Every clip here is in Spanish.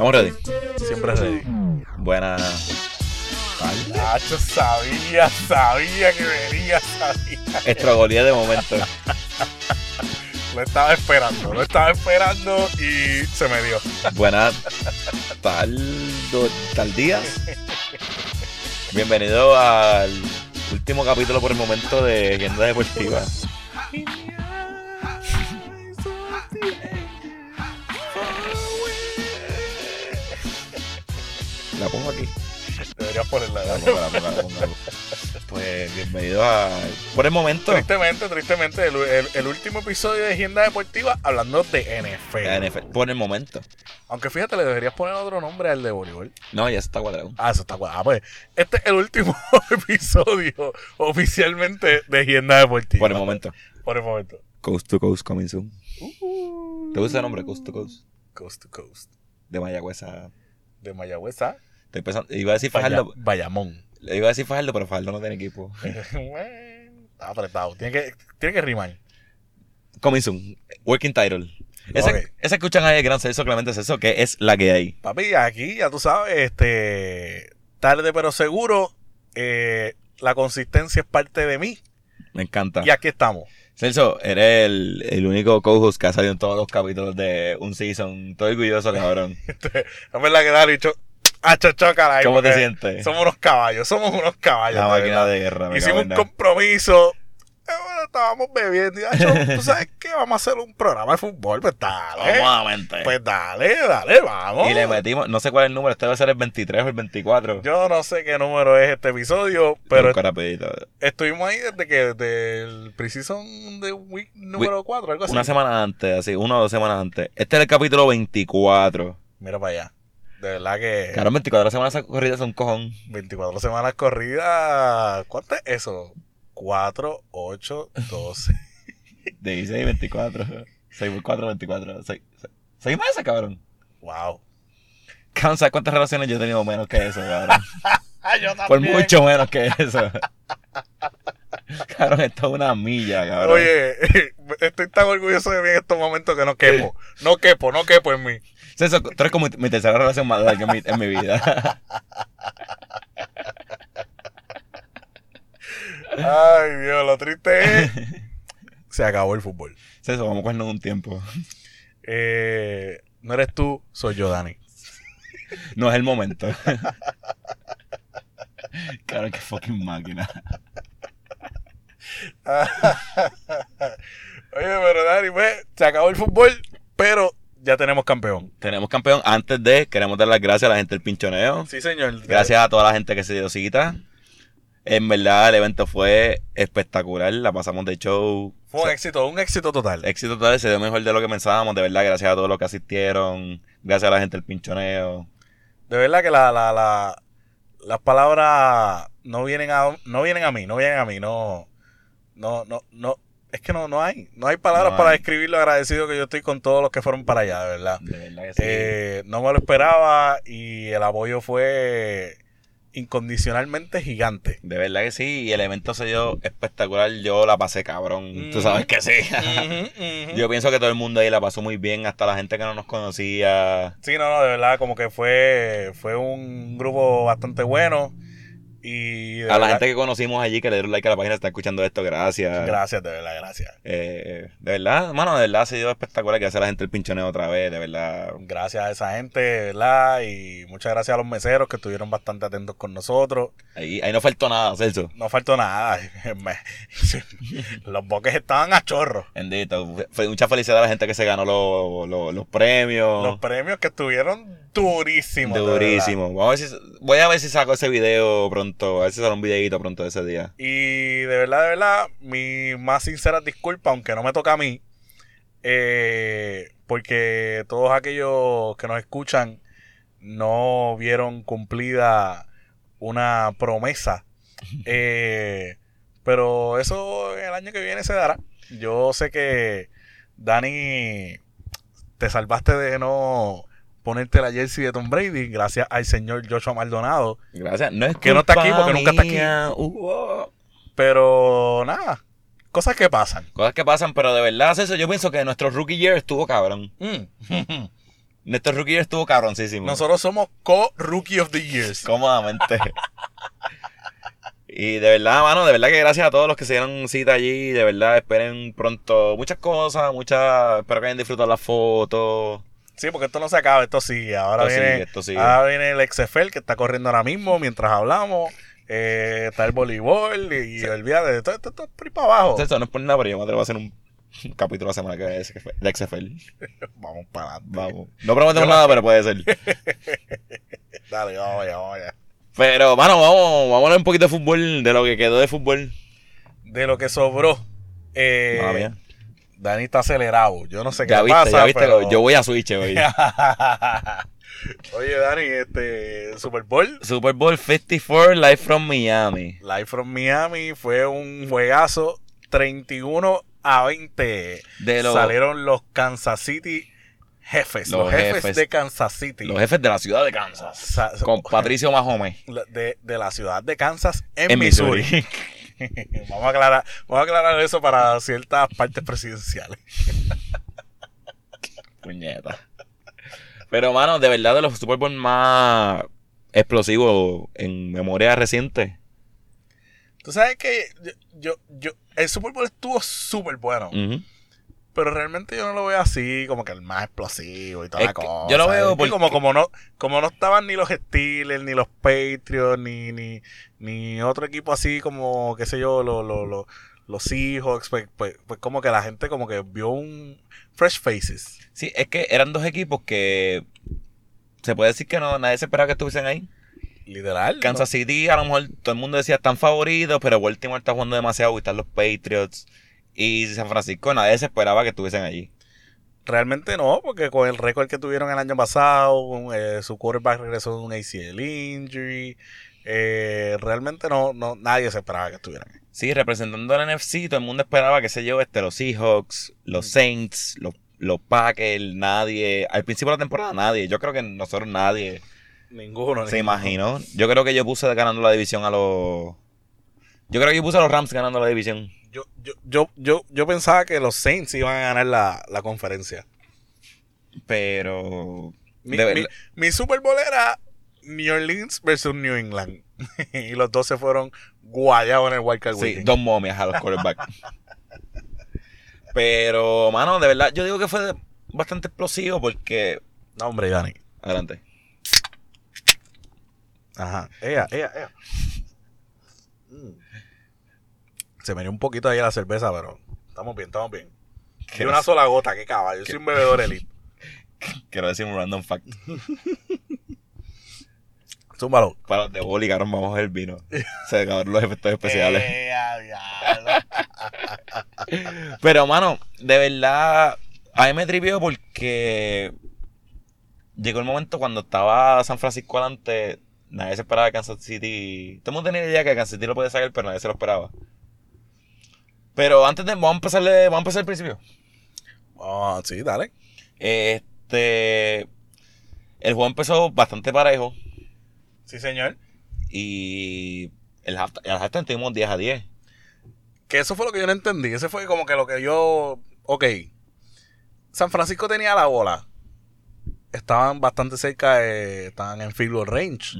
¿Estamos ready? Siempre ready. Buenas. Nacho, sabía, sabía que venía, sabía. Estrogolía de momento. Lo estaba esperando, lo estaba esperando y se me dio. Buenas tal, do- tal días. Bienvenido al último capítulo por el momento de Agenda Deportiva. Deberías ponerla. La pongo, la pongo, la pongo. Pues bienvenido a. Por el momento. Tristemente, tristemente, el, el- el último episodio de Agenda Deportiva hablando de NFL. la NFL. Por el momento. Aunque fíjate, le deberías poner otro nombre al de voleibol. No, ya está cuadrado. Ah, eso está guay. Ah, pues, este es el último episodio oficialmente de Agenda Deportiva. Por el momento. Por el momento. Coast to Coast coming soon. Uh, ¿Te gusta el nombre Coast to Coast? coast to Coast. De Mayagüez a. De Mayagüez a Estoy pensando, iba a decir Fajardo, Bayamón. iba a decir Fajardo, pero Fajardo no tiene equipo. Está apretado. Tiene que, tiene que rimar. Coming soon. Working title. Ese, Ok. ese escuchan ahí el gran Celso Clemente Celso, que es la que hay. Papi, aquí ya tú sabes, este tarde pero seguro, eh, la consistencia es parte de mí Me encanta. y aquí estamos. Celso, eres el, el único co-host que ha salido en todos los capítulos de un season. Estoy orgulloso, cabrón. Es verdad que Dale dicho, ah, chocala ahí, ¿Cómo te sientes? Somos unos caballos, somos unos caballos. La máquina de guerra. Hicimos un compromiso. eh, bueno, estábamos bebiendo y Acho, tú sabes qué, vamos a hacer un programa de fútbol, pues dale. Cómodamente. Pues dale, dale, vamos. Y le metimos, no sé cuál es el número, este debe ser el 23 o el 24. Yo no sé qué número es este episodio, pero estuvimos ahí desde que desde el Precision de Week número 4, algo así. Una semana antes, así, una o dos semanas antes. Este es el capítulo 24. Mira para allá. De verdad que Claro, 24 semanas corridas son un cojón. 24 semanas corridas. ¿Cuánto es eso? 4, 8, 12. De 16 y 24. 6 por 4, 24. 6, meses, cabrón. wow. Cabrón, ¿sabes cuántas relaciones yo he tenido menos que eso, cabrón? Yo Por también. mucho menos que eso. Cabrón, esto es una milla, cabrón. Oye, estoy tan orgulloso de mí en estos momentos que no quepo. No quepo, no quepo en mí. Celso, tú eres como mi, tercera relación más larga en mi, en mi vida. Ay, Dios, lo triste es. Se acabó el fútbol. Celso, vamos a cogernos un tiempo. Eh, no eres tú, soy yo, Dani. No es el momento. Cabrón, qué fucking máquina. Oye, pero Dani, pues, se acabó el fútbol, pero ya tenemos campeón. Tenemos campeón. Antes de, queremos dar las gracias a la gente del pinchoneo. Sí, señor. Gracias a toda la gente que se dio cita. En verdad, el evento fue espectacular. La pasamos de show. Fue un éxito, un éxito total. Éxito total, se dio mejor de lo que pensábamos. De verdad, gracias a todos los que asistieron. Gracias a la gente del pinchoneo. De verdad que la, la, la, las palabras no vienen a, no vienen a mí, no vienen a mí, no, no, no, no, es que no, no hay, no hay palabras No para describir lo agradecido que yo estoy con todos los que fueron para allá, de verdad. De verdad que sí. Eh, no me lo esperaba y el apoyo fue incondicionalmente gigante. De verdad que sí. Y el evento se dio espectacular. Yo la pasé cabrón. Tú Mm. sabes que sí. Yo pienso que todo el mundo ahí la pasó muy bien. Hasta la gente que no nos conocía. Sí, no, no, de verdad, como que fue, fue un grupo bastante bueno. Y A la gente que conocimos allí, que le dieron like a la página, está escuchando esto, gracias. Gracias, de verdad, gracias. Eh, de verdad, mano, de verdad ha sido espectacular que hace la gente el pinchoneo otra vez, de verdad. Gracias a esa gente, de verdad, y muchas gracias a los meseros que estuvieron bastante atentos con nosotros. Ahí, ahí no faltó nada, Celso. No faltó nada. Los boques estaban a chorro. Bendito. Mucha felicidad a la gente que se ganó los, los, los premios. Los premios que estuvieron durísimos. de Durísimo. Vamos a ver si, voy a ver si saco ese video pronto. A ver si sale un videito pronto de ese día. Y de verdad, de verdad, mi más sincera disculpa, aunque no me toca a mí, eh, porque todos aquellos que nos escuchan no vieron cumplida una promesa. Eh, pero eso el año que viene se dará. Yo sé que Dani te salvaste de no ponerte la jersey de Tom Brady gracias al señor Joshua Maldonado. Gracias. No es Que no está aquí porque nunca está aquí. Uh, oh. Pero nada, cosas que pasan. Cosas que pasan, pero de verdad, eso yo pienso que nuestro rookie year estuvo cabrón. Mm. Nuestro rookie year estuvo cabroncísimo. Nosotros somos co-rookie of the years. Cómodamente. y de verdad, mano, de verdad que gracias a todos los que se dieron cita allí. De verdad, esperen pronto muchas cosas, muchas. Espero que hayan disfrutado las fotos. Sí, porque esto no se acaba, esto sigue. Ahora, Esto viene, sigue, esto sigue. ahora viene el XFL que está corriendo ahora mismo mientras hablamos. Eh, está el voleibol y, y de todo esto, esto es por ahí para abajo. Esto no es por nada, pero yo me atrevo a hacer un, capítulo la semana que viene de XFL-. Vamos para adelante. Vamos. No prometemos nada, pero puede ser. Dale, vamos allá, vamos allá. Pero, mano, vamos, vamos a hablar un poquito de fútbol, de lo que quedó de fútbol. De lo que sobró. Eh, Mala mía. Dani está acelerado. Yo no sé qué Ya le viste, pasa, ya viste, pero- yo voy a Switch hoy. Oye, Dani, este Super Bowl Super Bowl 54 live from Miami. Live from Miami fue un juegazo 31 a 20. De los, Salieron los Kansas City jefes, los, Los jefes, jefes. de Kansas City. los jefes de la ciudad de Kansas. Sa- Con Patricio Mahomes. de, de la ciudad de Kansas en, En Missouri. Missouri. vamos, a aclarar, vamos a aclarar eso para ciertas partes presidenciales. Puñeta. Pero, mano, de verdad, de los Super Bowl más explosivos en memoria reciente. Tú sabes que yo, yo, yo- el Super Bowl estuvo súper bueno, Ujú. Pero realmente yo no lo veo así como que el más explosivo y toda Es la cosa. yo lo veo porque- como, como, no, como no estaban ni los Steelers, ni los Patriots, ni, ni, ni otro equipo así como, qué sé yo, lo- lo- lo- los Seahawks, pues, pues, pues como que la gente como que vio un fresh faces. Sí, es que eran dos equipos que se puede decir que no, nadie se esperaba que estuviesen ahí. Literal. ¿no? Kansas City, a lo mejor todo el mundo decía están favoritos, pero Baltimore está jugando demasiado y están los Patriots. Y San Francisco, nadie se esperaba que estuviesen allí. Realmente no, porque con el récord que tuvieron el año pasado, eh, su quarterback regresó de un ACL injury. eh, realmente no, no, nadie se esperaba que estuvieran. ahí. Sí, representando al NFC, todo el mundo esperaba, qué sé yo, este, los Seahawks, los Mm. Saints, los, los Packers, nadie. Al principio de la temporada, nadie. Yo creo que nosotros nadie Ninguno. se ninguno. imaginó. Yo creo que yo puse ganando la división a los. Yo creo que yo puse a los Rams ganando la división. Yo, yo, yo, yo, yo pensaba que los Saints iban a ganar la, la conferencia. Pero. Mi, mi Super Bowl era New Orleans versus New England. y los dos se fueron guayados en el Wildcard Sí, Weekend. dos momias a los quarterbacks. Pero, mano, de verdad, yo digo que fue bastante explosivo porque. No, hombre, Dani. Adelante. Ajá. Ea, ea, ea. Se me dio un poquito ahí la cerveza, pero estamos bien, estamos bien. ¿Qué Y una sola gota, qué caballo. Yo soy un bebedor elite. Quiero decir un random fact. Zúmbalo. Para los de boli, cabrón, vamos a ver el vino. Se acabaron los efectos especiales. Diablo. Pero, mano, de verdad, a mí me trivió porque llegó el momento cuando estaba San Francisco adelante, nadie se esperaba que Kansas City... Todo el mundo tenía idea que Kansas City lo podía sacar, pero nadie se lo esperaba. Pero antes de... Vamos a empezarle, vamos a empezar al principio. Ah, sí, dale. Este... El juego empezó bastante parejo Sí, señor. y el halftime, el halftime tuvimos 10 a 10. Que eso fue lo que yo no entendí. Ese fue como que lo que yo. Ok. San Francisco tenía la bola. Estaban bastante cerca, de- estaban en field goal range.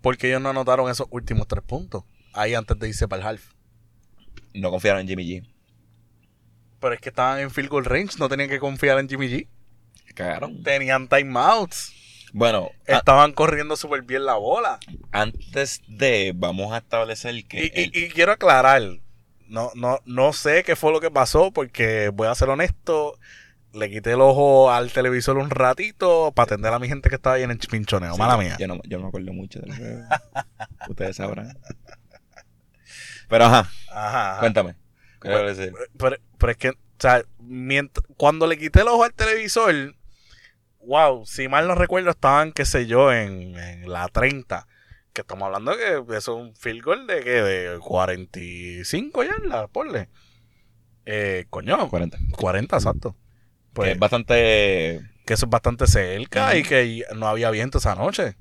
Porque ellos no anotaron esos últimos tres puntos. Ahí antes de irse para el half. No confiaron en Jimmy G. Pero es que estaban en field goal range, no tenían que confiar en Jimmy G. Cagaron. Tenían timeouts. Bueno, a- Estaban corriendo súper bien la bola. antes de... Vamos a establecer que... Y, y- el- y quiero aclarar, no, no, no sé qué fue lo que pasó, porque voy a ser honesto, le quité el ojo al televisor un ratito para atender a mi gente que estaba ahí en el pinchoneo. Sí, Mala mía. Yo no, yo no me acuerdo mucho del juego. Ustedes sabrán. Pero ajá, Ajá, ajá. cuéntame. Pero, pero es que, o sea, mient- cuando le quité el ojo al televisor, wow, si mal no recuerdo, estaban, qué sé yo, en, en la 30. Que estamos hablando de que eso es un field goal de que de 45 yardas, ponle. Eh, coño, 40. 40, exacto. Que Pues, es bastante... que eso es bastante cerca y que no había viento esa noche.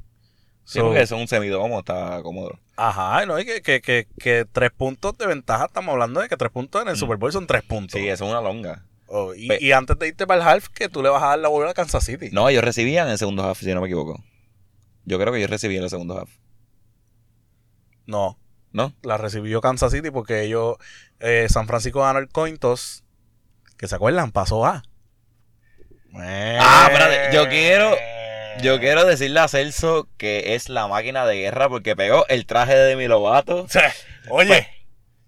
Sí, So, porque eso es un semidomo, está cómodo. Ajá, no, y que, que, que, que tres puntos de ventaja, estamos hablando de que tres puntos en el Mm. Super Bowl son tres puntos. Sí, eso es una longa. Oh, y, antes de irte para el half, que tú le vas a dar la bola a Kansas City. No, ellos recibían el segundo half, si no me equivoco. Yo creo que ellos recibían el segundo half. No, ¿No? la recibió Kansas City porque ellos, eh, San Francisco ganó el coin toss, que se acuerdan, pasó A. Ah, espérate, yo quiero-. Yo quiero decirle a Celso que es la máquina de guerra porque pegó el traje de Demi Lovato, Oye,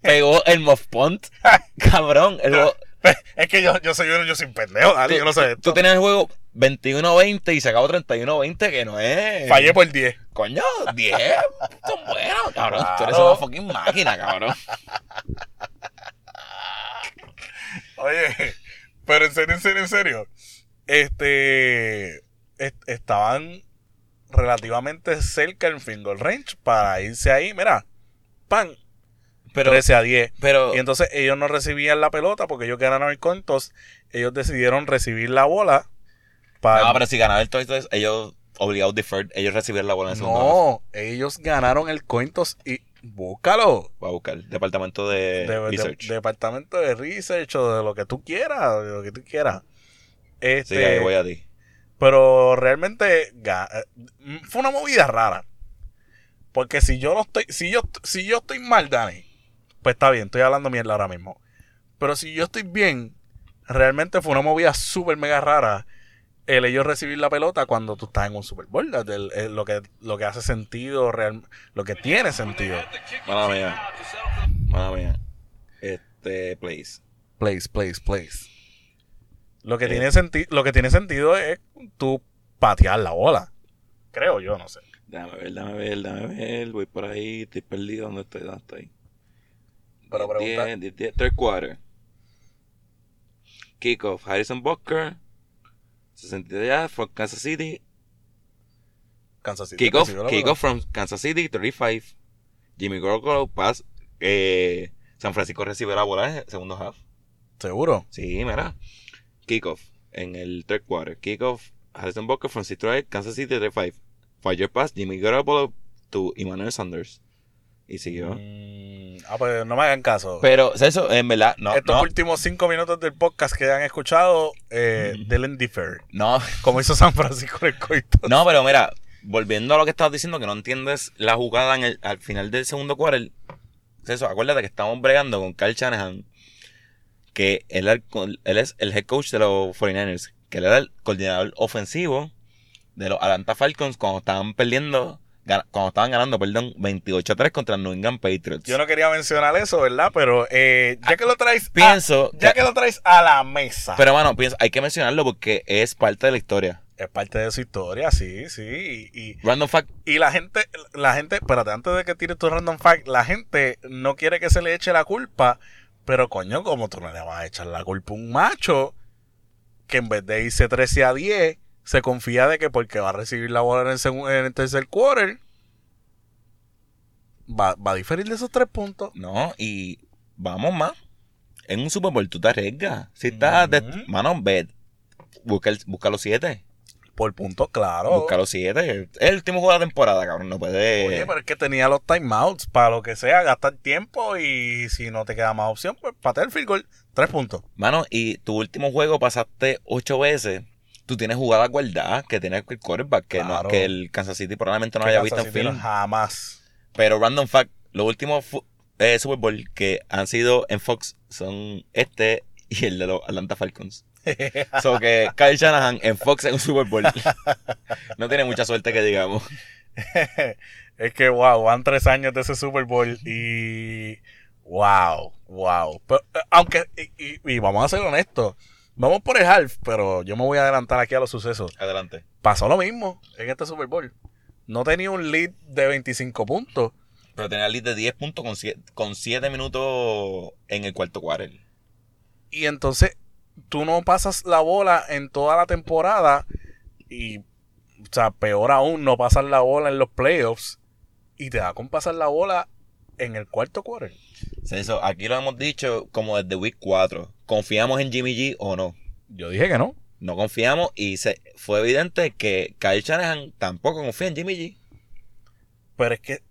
pegó el Moff Punt. Cabrón, el es que yo, yo soy uno, yo un pendejo, dale, yo no sé tú esto. tenías el juego 21-20 y se acabó 31-20, que no es. Fallé por 10. Coño, 10 son buenos, cabrón. Tú eres Claro. una fucking máquina, cabrón. Oye, pero en serio, en serio, en serio. Este. Est- estaban relativamente cerca en field goal range para irse ahí. Mira, pan, Pero, 13 a 10. pero Y entonces ellos no recibían la pelota porque ellos ganaron el contos. Ellos decidieron recibir la bola para. no, pero si ganaban el toy, ellos obligados deferred, ellos recibieron la bola en el segundo. No, ellos ganaron el cointos y búscalo. Voy a buscar. Departamento de, De, de- Research. departamento de research o de lo que tú quieras, de lo que tú quieras. sí, Este, ahí voy a ti. Pero realmente eh, fue una movida rara. Porque si yo no estoy, si yo, si yo estoy mal, Dani, pues está bien, estoy hablando mierda ahora mismo. Pero si yo estoy bien, realmente fue una movida súper mega rara el ellos recibir la pelota cuando tú estás en un Super Bowl. El- el- lo, que, lo que hace sentido, real, lo que tiene sentido. Mala mía. Mala mía. Este, place. Place, place, place. Lo que, Eh. tiene senti- lo que tiene sentido es tú patear la bola. Creo yo, no sé. Déjame ver, déjame ver, déjame ver. Voy por ahí, estoy perdido. ¿Dónde estoy? ¿Dónde estoy? Pero Diez, pregunta- diez, diez, diez, third quarter. Kickoff, Harrison Butker. 63 yards from Kansas City. Kansas City. Kickoff, kickoff from Kansas City, 35. Jimmy Garoppolo pass. Eh, San Francisco recibe la bola en el segundo half. Seguro. Sí, mira. Kickoff en el third quarter. Kickoff, Harrison Butker from Citroën, Kansas City, 35. Fire pass, Jimmy Garoppolo to Emmanuel Sanders. Y siguió. Mm, ah, pues no me hagan caso. Pero, eso, en verdad, no, Estos no, últimos cinco minutos del podcast que han escuchado, eh, Mm. Dylan Differ. no, Como hizo San Francisco en el coito. no, pero mira, volviendo a lo que estabas diciendo, que no entiendes la jugada en el, al final del segundo quarter. Eso, acuérdate que estamos bregando con Kyle Shanahan, que él, es el head coach de los 49ers, que él era el coordinador ofensivo de los Atlanta Falcons cuando estaban perdiendo, cuando estaban ganando, perdón, 28 a 3 contra New England Patriots. Yo no quería mencionar eso, ¿verdad? Pero eh, ya que lo traes. a- Pienso ya que- que lo traes a la mesa. Pero, mano, pienso, hay que mencionarlo porque es parte de la historia. es parte de su historia, sí, sí. Y, y, Random fact, y la gente, la gente, espérate, antes de que tires tu random fact, la gente no quiere que se le eche la culpa. Pero coño, como tú no le vas a echar la culpa a un macho que en vez de irse 13 a 10, se confía de que porque va a recibir la bola en el, segun- en el tercer quarter, va, va a diferir de esos tres puntos. No, y vamos más. En un Super Bowl tú te arriesgas. Si estás, de- Ujú. mano, ve, busca, el- busca los siete. Por puntos, claro. Busca los siete. Es el último juego de la temporada, cabrón. No puede. Oye, pero es que tenía los timeouts para lo que sea, gastar tiempo y si no te queda más opción, pues patea el field goal. Tres puntos. Mano, y tu último juego pasaste ocho veces. Tú tienes jugadas guardadas que tiene el quarterback que, no- que el Kansas City probablemente no Que haya Kansas visto en City film. Jamás. Pero random fact, los últimos eh, Super Bowl que han sido en Fox son este y el de los Atlanta Falcons. So que Kyle Shanahan en Fox en un Super Bowl. no tiene mucha suerte que digamos. es que, wow, van tres años de ese Super Bowl y. Wow, wow. Pero, eh, aunque, y, y- y vamos a ser honestos, vamos por el half, pero yo me voy a adelantar aquí a los sucesos. Adelante. Pasó lo mismo en este Super Bowl. No tenía un lead de 25 puntos. Pero tenía lead de 10 puntos con 7, con siete minutos en el cuarto quarter. Y entonces tú no pasas la bola en toda la temporada y, o sea, peor aún, no pasas la bola en los playoffs y te da con pasar la bola en el cuarto quarter. Eso, aquí lo hemos dicho como desde week 4. ¿Confiamos en Jimmy G o no? Yo dije que no. No confiamos y se, fue evidente que Kyle Shanahan tampoco confía en Jimmy G. Pero es que,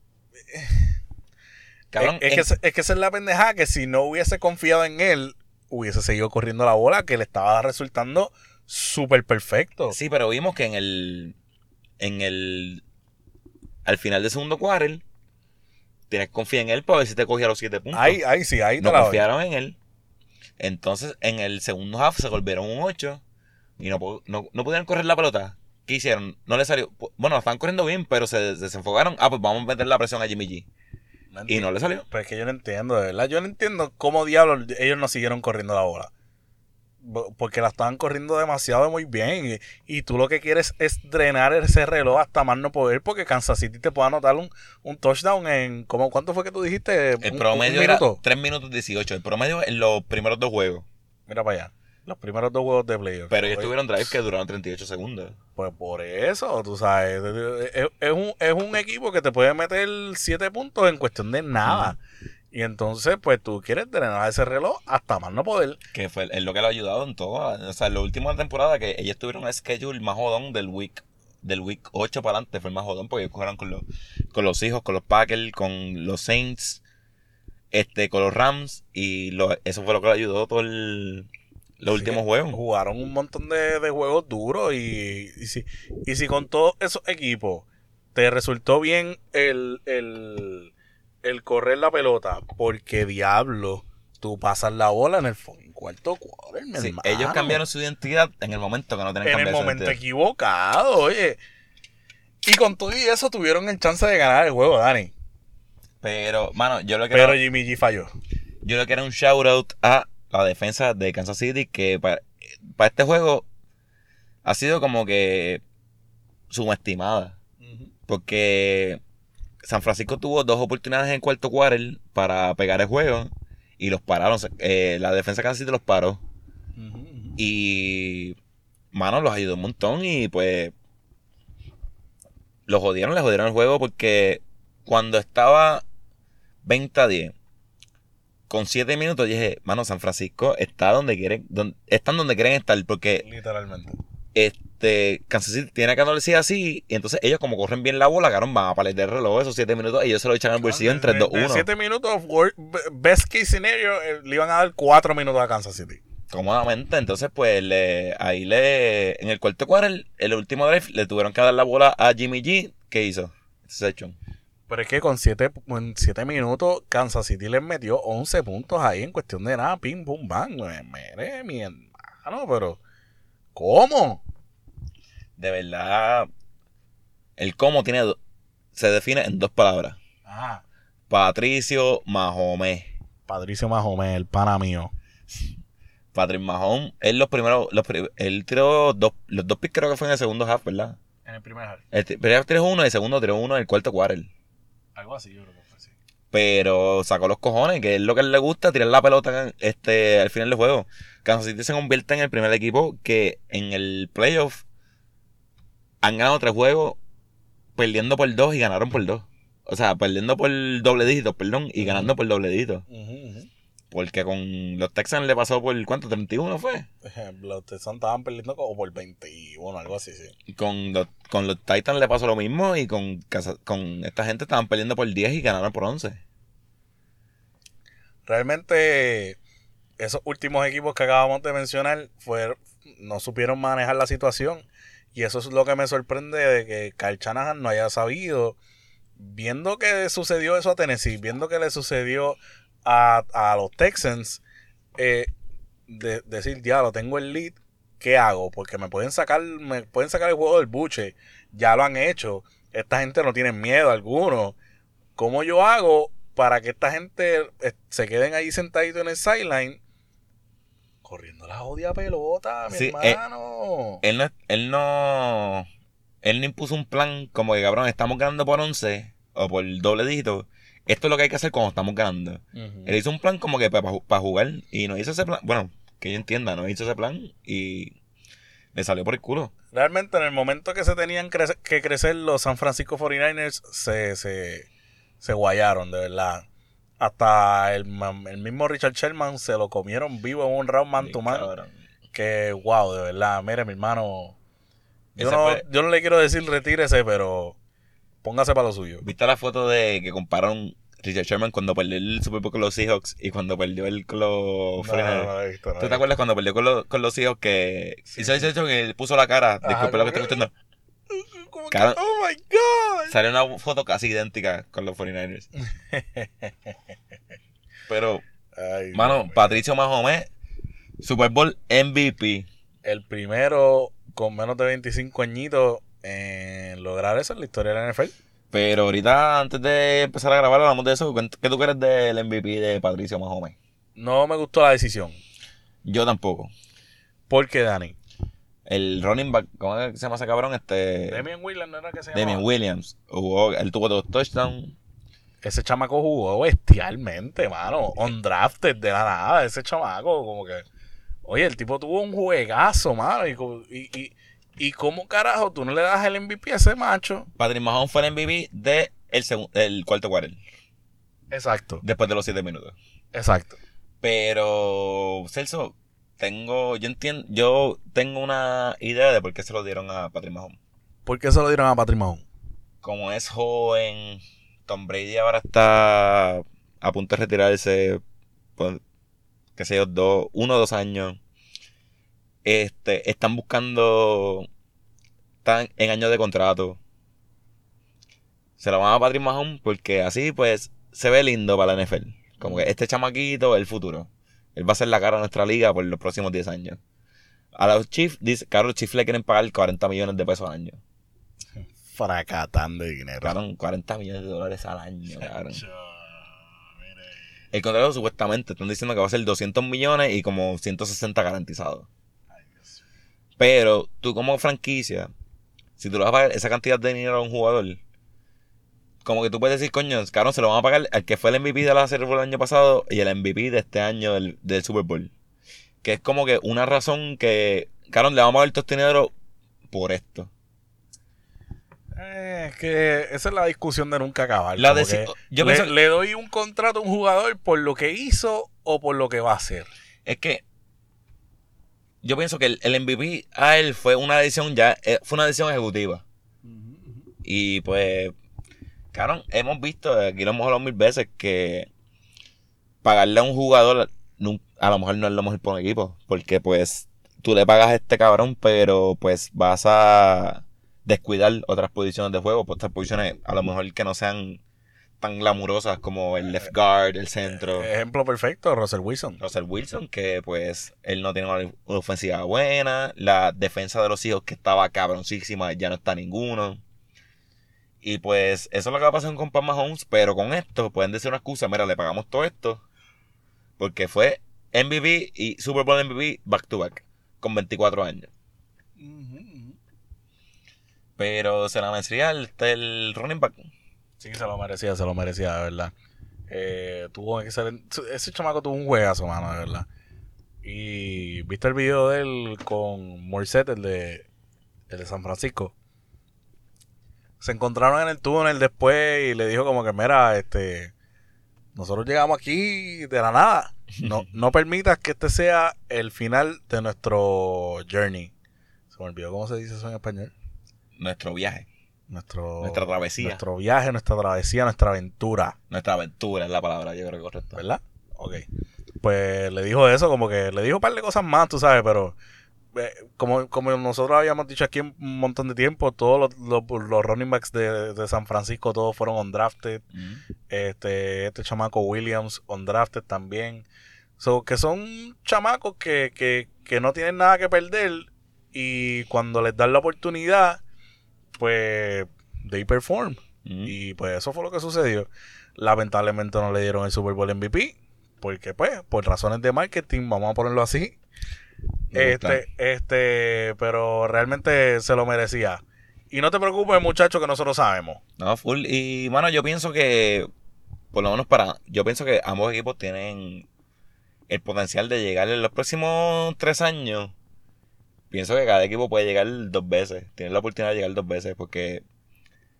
Cabrón, es, es en- que, es que esa es la pendejada que si no hubiese confiado en él, hubiese seguido corriendo la bola, que le estaba resultando súper perfecto. Sí, pero vimos que en el. En el. Al final del segundo quarter. Tienes que confiar en él para ver si te cogía los siete puntos. Ahí, ahí sí, ahí te no la doy. confiaron en él. Entonces, en el segundo half se volvieron un 8 y no, no, no pudieron correr la pelota. ¿Qué hicieron? No le salió. Bueno, estaban corriendo bien, pero se des- desenfocaron. Ah, pues vamos a meter la presión a Jimmy G. Y no le salió. Pero es que yo no entiendo, de verdad. Yo no entiendo cómo diablos ellos no siguieron corriendo la bola. Bo- Porque la estaban corriendo demasiado muy bien. Y, y tú lo que quieres es drenar ese reloj hasta más no poder. Porque Kansas City te puede anotar un, un touchdown en. ¿cómo, ¿Cuánto fue que tú dijiste? El ¿Un- un promedio era minuto? 3 minutos 18. El promedio en los primeros dos juegos. Mira para allá. Los primeros dos juegos de playoff. Pero ellos tuvieron drives que duraron 38 segundos. Pues por eso, tú sabes. Es, es un, es un equipo que te puede meter siete puntos en cuestión de nada. Y entonces, pues tú quieres drenar ese reloj hasta más no poder. Que fue es lo que lo ha ayudado en todo. O sea, en la última temporada que ellos tuvieron el schedule más jodón del week del week 8 para adelante. Fue el más jodón porque ellos jugaron con los, con los hijos, con los Packers, con los Saints, este, con los Rams. Y lo- eso fue lo que lo ayudó todo el, los últimos juegos. Jugaron un montón de, de juegos duros y, y, si, y si con todos esos equipos te resultó bien el, el, el correr la pelota, porque diablo, tú pasas la bola en el cuarto quarter, mi Sí, hermano. ellos cambiaron su identidad en el momento que no tenían que en el momento equivocado, oye. Y con todo y eso tuvieron el chance de ganar el juego, Dani. Pero, mano, yo lo que Pero Jimmy G falló. Yo le quiero un shout out a la defensa de Kansas City que para, para este juego ha sido como que subestimada. Porque San Francisco tuvo dos oportunidades en cuarto quarter para pegar el juego y los pararon. Eh, la defensa de Kansas City los paró. Y, mano, los ayudó un montón y pues los jodieron, les jodieron el juego porque cuando estaba 20 a 10, con 7 minutos dije, mano, San Francisco está donde quieren, donde, están donde quieren estar porque Literalmente. este Kansas City tiene que anunciar así y entonces ellos como corren bien la bola, cabrón, van a parar el reloj esos 7 minutos y ellos se lo echan al bolsillo en 3, 2, 1. 7 minutos, best case scenario, eh, le iban a dar 4 minutos a Kansas City. cómodamente. Entonces, pues, le, ahí le, en el cuarto quarter, el último drive, le tuvieron que dar la bola a Jimmy G. ¿Qué hizo? Interception. Pero es que con 7 en siete minutos, Kansas City les metió 11 puntos ahí en cuestión de nada, pim, pum, bang. Mire, mi hermano, pero ¿cómo? De verdad, el cómo tiene, se define en dos palabras. Ah, Patricio Mahomé. Patricio Mahomé, el pana mío. Patrick Mahomé, él los primeros, los, él tiró dos, los dos picks creo que fue en el segundo half, ¿verdad? En el primer half. El tiró uno y el segundo tiró uno en el cuarto quarter. Algo así, yo creo que fue así. Pero sacó los cojones, que es lo que a él le gusta, tirar la pelota este, al final del juego. Kansas City se convierte en el primer equipo que en el playoff han ganado tres juegos perdiendo por dos y ganaron por dos. O sea, perdiendo por doble dígito, perdón, y ganando por doble dígito. Porque con los Texans le pasó por, ¿cuánto? ¿31 fue? Los Texans estaban perdiendo como por 21, algo así, sí. Con los, con los Titans le pasó lo mismo y con, con esta gente estaban perdiendo por 10 y ganaron por 11. Realmente, esos últimos equipos que acabamos de mencionar fue, no supieron manejar la situación. Y eso es lo que me sorprende de que Kyle Shanahan no haya sabido. Viendo que sucedió eso a Tennessee, viendo que le sucedió a, a los Texans, eh, de, decir, ya lo tengo el lead, ¿qué hago? Porque me pueden sacar, me pueden sacar el juego del buche, ya lo han hecho, esta gente no tiene miedo alguno. ¿Cómo yo hago para que esta gente eh, se queden ahí sentaditos en el sideline? Corriendo la odia pelota, mi Sí, eh, hermano. Él no, él no, él no impuso un plan como que cabrón, estamos ganando por 11 o por doble dígito. Esto es lo que hay que hacer cuando estamos ganando. Él hizo un plan como que para jugar y no hizo ese plan. Bueno, que yo entienda, no hizo ese plan y le salió por el culo. Realmente en el momento que se tenían crece- que crecer los San Francisco 49ers se, se, se guayaron, de verdad. Hasta el, el mismo Richard Sherman se lo comieron vivo en un round man to man. Que wow, de verdad. Mire, mi hermano. Yo no, yo no le quiero decir retírese, pero póngase para lo suyo. ¿Viste la foto de que compararon Richard Sherman cuando perdió el Super Bowl con los Seahawks y cuando perdió el con los No, 49ers. no, he visto, no, ¿Tú te acuerdas cuando perdió con los, con los Seahawks que Sí, hizo eso que puso la cara? Disculpe lo que estoy contando. Cara- oh my god. Sale una foto casi idéntica con los 49ers. Pero, Ay, mano. Patricio Mahomes, Super Bowl MVP. el primero con menos de 25 añitos en lograr eso en la historia de la NFL. Pero ahorita, antes de empezar a grabar, hablamos de eso. ¿Qué tú crees del MVP de Patricio Mahomes? No me gustó la decisión. Yo tampoco. ¿Por qué, Dani? El running back, ¿cómo se llama ese cabrón? Este. Demian Williams no era que se llamaba. Damian Williams. Jugó, él tuvo dos touchdowns. Ese chamaco jugó bestialmente, mano. Undrafted de la nada. Ese chamaco, como que. Oye, el tipo tuvo un juegazo, mano. Y, y, y, y cómo carajo tú no le das el MVP a ese macho. Patrick Mahomes fue el MVP de el, el cuarto quarter. Exacto, Después de los siete minutos. exacto. Pero, Celso, tengo, yo entiendo, yo tengo una idea de por qué se lo dieron a Patrick Mahomes. ¿Por qué se lo dieron a Patrick Mahomes? Como es joven, Tom Brady ahora está a punto de retirarse, por, qué sé yo, dos, uno o dos años. Este, están buscando, están en años de contrato. Se lo van a Patrick Mahomes porque así pues se ve lindo para la NFL. Como que este chamaquito es el futuro. Él va a ser la cara de nuestra liga por los próximos 10 años. A los Chiefs, dice, claro, los Chiefs le quieren pagar 40 millones de pesos al año. Fracatán de dinero. Cabrón, 40 millones de dólares al año, cabrón. El contrato supuestamente están diciendo que va a ser 200 millones y como 160 garantizados. Pero tú como franquicia, si tú le vas a pagar esa cantidad de dinero a un jugador, como que tú puedes decir, coño, cabrón, se lo van a pagar al que fue el MVP de la Serie Bowl el año pasado y el MVP de este año del, del Super Bowl. Que es como que una razón que, cabrón, le vamos a pagar todo este dinero por esto. Eh, es que esa es la discusión de nunca acabar. La de- que yo le, pienso- le doy un contrato a un jugador por lo que hizo o por lo que va a hacer. Es que yo pienso que el, el MVP a él fue una decisión ya, eh, fue una decisión ejecutiva. Y pues, cabrón, hemos visto, aquí lo hemos hablado mil veces, que pagarle a un jugador a lo mejor no es lo mejor por un equipo. Porque pues tú le pagas a este cabrón, pero pues vas a descuidar otras posiciones de juego, pues, otras posiciones a lo mejor que no sean tan glamurosas como el left guard, el centro. Ejemplo perfecto, Russell Wilson. Russell Wilson, que pues él no tiene una ofensiva buena. La defensa de los hijos que estaba cabroncísima, ya no está ninguno. Y pues eso es lo que va a pasar con Pat Mahomes. Pero con esto pueden decir una excusa. Mira, le pagamos todo esto. Porque fue MVP y Super Bowl MVP back to back. Con 24 años. Pero se la merecería el, el running back. Sí, se lo merecía, se lo merecía, de verdad. Eh, tuvo excelente- ese chamaco tuvo un juegazo, mano, de verdad. Y viste el video de él con Morset, el de, el de San Francisco. Se encontraron en el túnel después y le dijo como que, mira, este, nosotros llegamos aquí de la nada. No, no permitas que este sea el final de nuestro journey. Se me olvidó cómo se dice eso en español. Nuestro viaje. Nuestro, Nuestra travesía. Nuestro viaje, nuestra travesía, nuestra aventura. Nuestra aventura es la palabra, yo creo que correcto. ¿Verdad? Ok. Pues le dijo eso, como que le dijo un par de cosas más, tú sabes, pero eh, como, como nosotros habíamos dicho aquí un montón de tiempo, todos los, los, los running backs de, de San Francisco, todos fueron undrafted. Mm. Este, este chamaco Williams, undrafted también. So, que son chamacos que, que, que no tienen nada que perder y cuando les dan la oportunidad, pues, they perform. Mm. Y pues eso fue lo que sucedió. Lamentablemente no le dieron el Super Bowl MVP. Porque pues, por razones de marketing, vamos a ponerlo así. Me gusta. Este, este, pero realmente se lo merecía. Y no te preocupes, muchacho, que nosotros sabemos. No, full. Y, mano, yo pienso que, por lo menos para, yo pienso que ambos equipos tienen el potencial de llegar en los próximos tres años. Pienso que cada equipo puede llegar dos veces. Tiene la oportunidad de llegar dos veces porque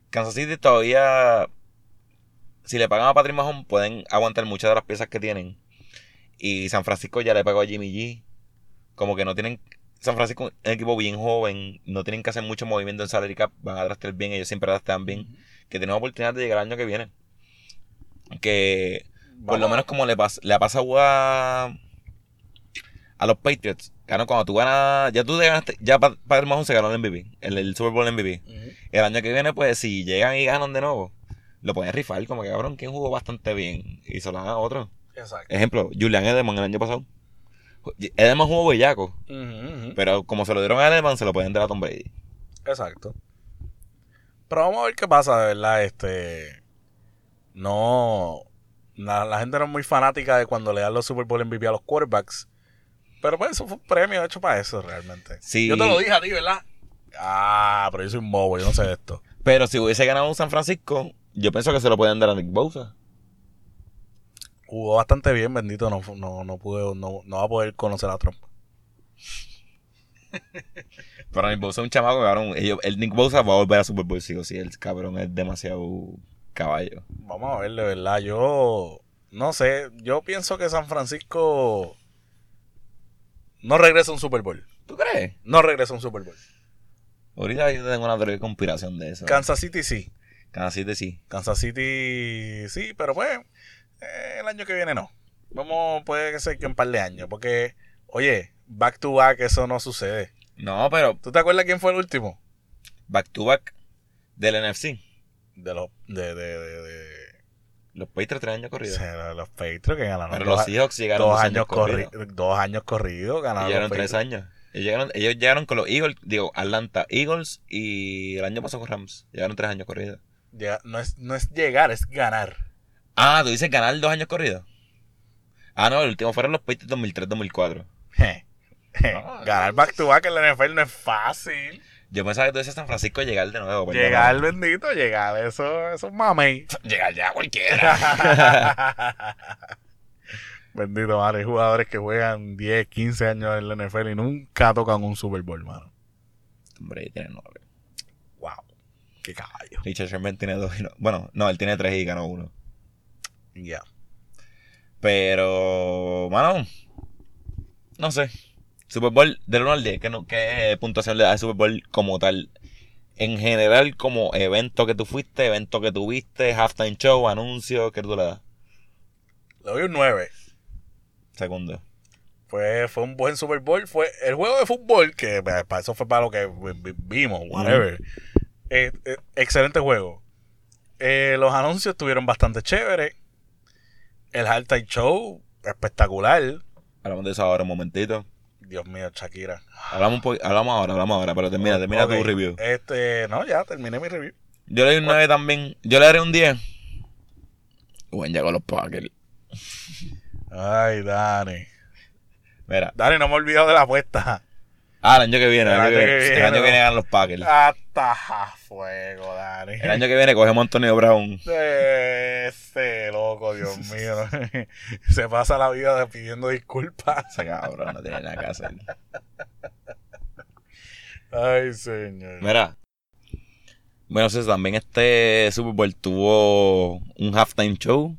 Kansas City todavía, si le pagan a Patrick Mahomes, pueden aguantar muchas de las piezas que tienen. Y San Francisco ya le pagó a Jimmy G. Como que no tienen San Francisco es un equipo bien joven, no tienen que hacer mucho movimiento en salary cap, van a draftear bien, ellos siempre draftean bien, que tienen oportunidad de llegar el año que viene. que por lo menos como le, pas- le ha pasado a, a los Patriots. Claro, cuando tú ganas, ya tú te ganaste, ya Pa- Patrick Mahomes se ganó el MVP, el, el Super Bowl MVP. Ujú. El año que viene, pues, si llegan y ganan de nuevo, lo pueden rifar, como que cabrón, quien jugó bastante bien y se lo dan a otro. Exacto. Ejemplo, Julian Edelman el año pasado. Edelman jugó bellaco, pero como se lo dieron a Edelman, se lo pueden dar a Tom Brady. Exacto. Pero vamos a ver qué pasa, de verdad. Este. No. La, la gente no es muy fanática de cuando le dan los Super Bowl MVP a los quarterbacks. Pero pues eso fue un premio hecho para eso, realmente. Sí. Yo te lo dije a ti, ¿verdad? Ah, pero yo soy un bobo, yo no sé de esto. Pero si hubiese ganado un San Francisco, yo pienso que se lo pueden dar a Nick Bosa. Jugó bastante bien, bendito. No, no, no pude, no, no va a poder conocer a Trump. Pero Nick Bosa es un chamaco, cabrón. Ellos- el Nick Bosa va a volver a Super Bowl, sí o sí. El cabrón es demasiado caballo. Vamos a ver, de verdad. Yo no sé. Yo pienso que San Francisco no regresa a un Super Bowl. ¿Tú crees? No regresa a un Super Bowl. Ahorita yo tengo una teoría de conspiración de eso. Kansas City sí. Kansas City sí. Kansas City sí, pero pues eh, el año que viene no. Vamos, puede ser que un par de años. Porque, oye, back to back eso no sucede. No, pero ¿Tú te acuerdas quién fue el último? back to back del NFC. De los de, de, de, de- Los Patriots tres años o corridos. sea, los Patriots que ganaron Pero dos, los Seahawks llegaron dos dos años corridos. Dos años corridos Y ganaron. llegaron los tres años. Ellos llegaron, ellos llegaron con los Eagles, digo, Atlanta Eagles y el año pasado con Rams. Llegaron tres años corridos. Llega- no, es, no es llegar, es ganar. Ah, tú dices ganar dos años corridos. Ah, no, el último fueron los Patriots 2003-2004. Je, je. Ah, ganar back to back en la NFL no es fácil. Yo pensaba que tú decías San Francisco llegar de nuevo. perdón. Llegar, bendito, llegar. Eso, eso es mamey. Llegar ya cualquiera. Bendito, madre. Hay jugadores que juegan 10, 15 años en la NFL y nunca tocan un Super Bowl, mano. Hombre, tiene nueve. Wow. Qué caballo. Richard Sherman tiene dos y no. Bueno, no, él tiene tres y ganó uno. Ya. Pero, mano, no sé. Super Bowl, del 1 al 10, ¿qué, no, ¿qué puntuación le das al Super Bowl como tal? En general, como evento que tú fuiste, evento que tuviste, halftime show, anuncio, ¿qué tú le das? Le doy un 9. Segundo. Fue, fue un buen Super Bowl. Fue el juego de fútbol, que eh, para eso fue para lo que vi- vi- vimos, whatever. Eh, eh, excelente juego. Eh, los anuncios estuvieron bastante chéveres. El halftime show, espectacular. Hablamos de eso ahora un momentito. Dios mío, Shakira. Hablamos, un po- hablamos ahora, hablamos ahora, pero termina, termina tu review. Este, no, ya terminé mi review. Yo le doy un 9 también. Yo le daré un 10. Bueno, llegó los Packers. Ay, Dani. Mira. Dani, no me he olvidado de la apuesta. Ah, el año que viene. El, año, que, el viene, año que ¿no? viene ganan los Packers. Hasta fuego, Dani. El año que viene cogemos a Antonio Brown. Ese loco, Dios mío. Se pasa la vida pidiendo disculpas. Ese cabrón no tiene nada que hacer. Ay, señor. Mira. Bueno, sé, también este Super Bowl tuvo un halftime show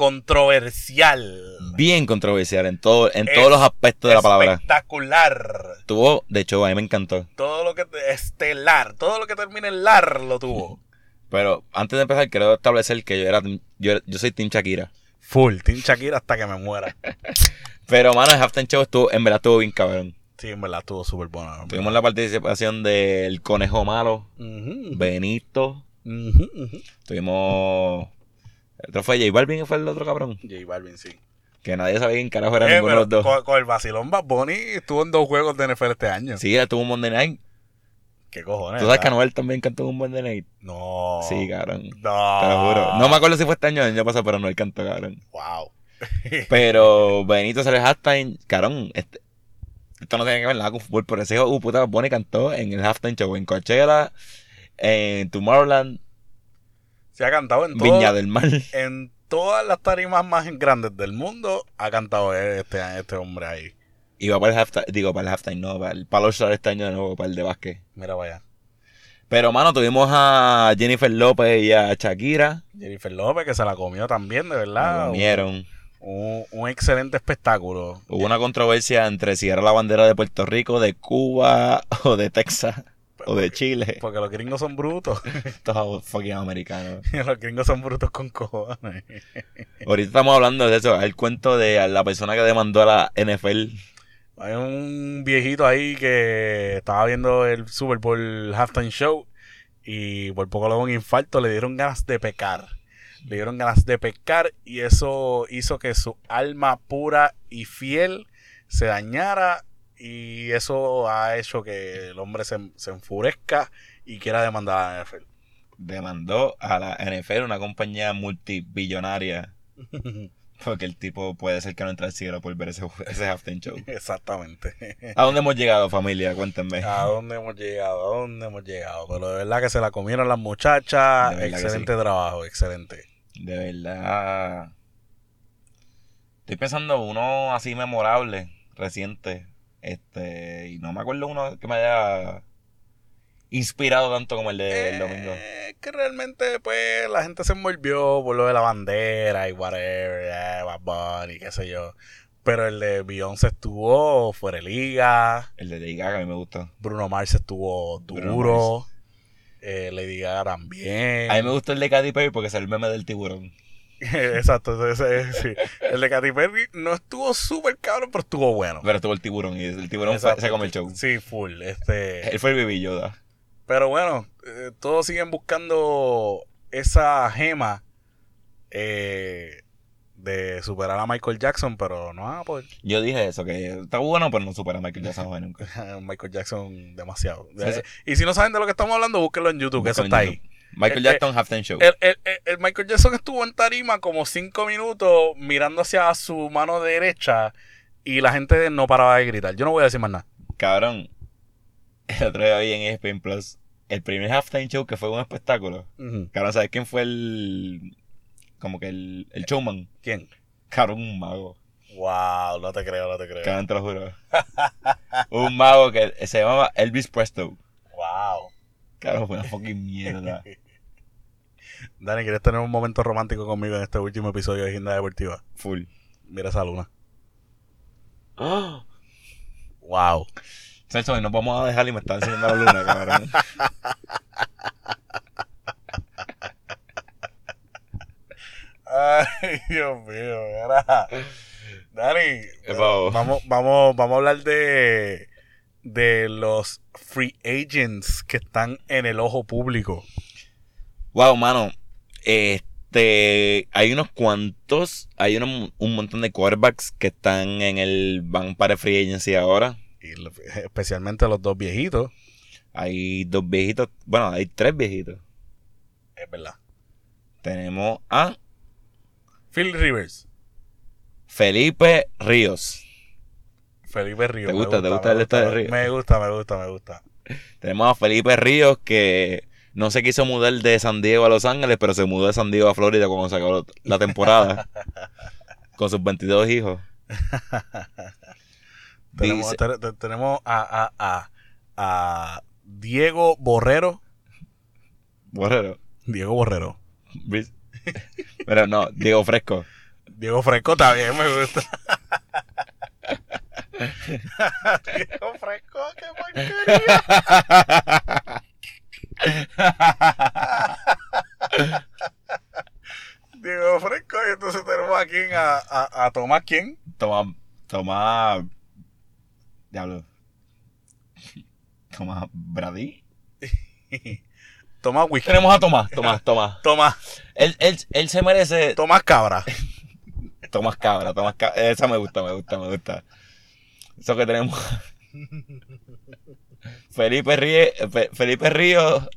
Controversial. bien controversial en todo, en todos los aspectos de la palabra. Espectacular. Tuvo, de hecho, a mí me encantó. Todo lo que estelar, todo lo que termina en lar lo tuvo. Pero antes de empezar, quiero establecer que yo era yo, yo soy Team Shakira. Full, Team Shakira hasta que me muera. Pero, mano, el halftime show estuvo, en verdad estuvo bien cabrón. Sí, en verdad estuvo súper bueno. en Tuvimos la participación del Conejo Malo, Benito. Tuvimos. El otro fue J Balvin, que fue el otro cabrón. J Balvin, sí. Que nadie sabía quién carajo era Eh, ninguno de los dos. con, con el vacilón Bad Bunny estuvo en dos juegos de NFL este año. Sí, él tuvo un Monday Night. ¿Qué cojones? ¿Tú sabes que? Anuel también cantó un Monday Night? No. Sí, cabrón. No. Te lo juro. No me acuerdo si fue este año o el año pasado, pero Anuel cantó, cabrón. Wow. Pero Benito el halftime, cabrón. Este, esto no tiene que ver nada con fútbol, pero ese hijo, uh, puta, Bonnie cantó en el halftime show en Coachella, en Tomorrowland, Se ha cantado en todo, Viña del Mar. en todas las tarimas más grandes del mundo. Ha cantado este, este hombre ahí. Y va para el halftime, digo, para el halftime, no, para el Palo Star este año de nuevo, para el de básquet. Mira, vaya. Pero, mano, tuvimos a Jennifer López y a Shakira. Jennifer López, que se la comió también, de La verdad. comieron. Un, un excelente espectáculo. Hubo una controversia entre si era la bandera de Puerto Rico, de Cuba o de Texas. O de Chile. Porque los gringos son brutos. Estos fucking americanos. los gringos son brutos con cojones. Ahorita estamos hablando de eso, el cuento de la persona que demandó a la NFL. Hay un viejito ahí que estaba viendo el Super Bowl halftime show y por poco le dio un infarto, le dieron ganas de pecar. Le dieron ganas de pecar y eso hizo que su alma pura y fiel se dañara y eso ha hecho que el hombre se, se enfurezca y quiera demandar a la NFL. Demandó a la NFL, una compañía multibillonaria. Porque el tipo puede ser que no entre al cielo por ver ese, ese halftime show. Exactamente. ¿A dónde hemos llegado, familia? Cuéntenme. ¿A dónde hemos llegado? ¿A dónde hemos llegado? Pero de verdad que se la comieron las muchachas. Excelente trabajo, excelente. De verdad. Estoy pensando uno así memorable, reciente. Este, y no me acuerdo uno que me haya inspirado tanto como el del domingo. Eh, que realmente, pues, la gente se envolvió por lo de la bandera y whatever, eh, Bad Bunny, qué sé yo. Pero el de Beyoncé estuvo fuera de liga. El de Lady Gaga a mí me gusta. Bruno Mars estuvo duro. Eh, Lady Gaga también. A mí me gustó el de Katy Perry porque es el meme del tiburón. Exacto, ese, ese, sí. El de Katy Perry no estuvo súper cabrón, pero estuvo bueno. Pero estuvo el tiburón y el tiburón Exacto. se come el show. Sí, full. Este, Él fue el Baby Yoda. pero bueno, eh, todos siguen buscando esa gema eh, de superar a Michael Jackson, pero no a poder. Yo dije eso, que está bueno, pero no supera a Michael Jackson nunca. Michael Jackson demasiado. Sí, sí. Y si no saben de lo que estamos hablando, búsquenlo en YouTube, que eso está ahí. Michael Eh, Jackson Halftime Show. El, el- el- el Michael Jackson estuvo en tarima como cinco minutos mirando hacia su mano derecha y la gente no paraba de gritar. Yo no voy a decir más nada. Cabrón, el otro día vi en ESPN Plus el primer halftime show que fue un espectáculo. Ujú. Cabrón, ¿sabes quién fue el. como que el, el showman? ¿Quién? Cabrón, un mago. Wow, no te creo, no te creo. Cabrón, te lo juro. un mago que se llamaba Elvis Presto. Wow. Cabrón, fue una fucking mierda. Dani, ¿quieres tener un momento romántico conmigo en este último episodio de Agenda Deportiva? Full. Mira esa luna. Wow. Celso, nos vamos a dejar y me está enseñando la luna, cabrón. Ay, Dios mío, mira. Dani, vamos, vamos, vamos a hablar de, de los free agents que están en el ojo público. Wow, mano. Este. Hay unos cuantos. Hay unos- un montón de quarterbacks que están en el. van para free agency ahora. Y especialmente los dos viejitos. Hay dos viejitos. Bueno, hay tres viejitos. Es verdad. Tenemos a Phil Rivers. Felipe Ríos. Felipe Ríos. ¿Te me gusta? ¿Te gusta el me esto de gusta, Ríos? Me gusta, me gusta, me gusta. Tenemos a Felipe Ríos que no se quiso mudar de San Diego a Los Ángeles, pero se mudó de San Diego a Florida cuando se acabó la temporada. con sus 22 hijos. Tenemos, Dice- te- te- tenemos a, a, a, a Diego Borrero. Borrero. Diego Borrero. Pero no, Diego Fresco. Diego Fresco también me gusta. Diego Fresco, qué porquería. Diego Fresco, y entonces tenemos aquí a, a, a Tomás, ¿quién? Toma, toma. Diablo. Toma Brady. Tomás Whisky. Tenemos a Tomás, Tomás, Tomás. Tomás, Él, él, él se merece. Tomás Cabra. Tomás Cabra, Tomás Cabra. Esa me gusta, me gusta, me gusta. Eso que tenemos. Felipe Ríe, Fe- Felipe Ríos,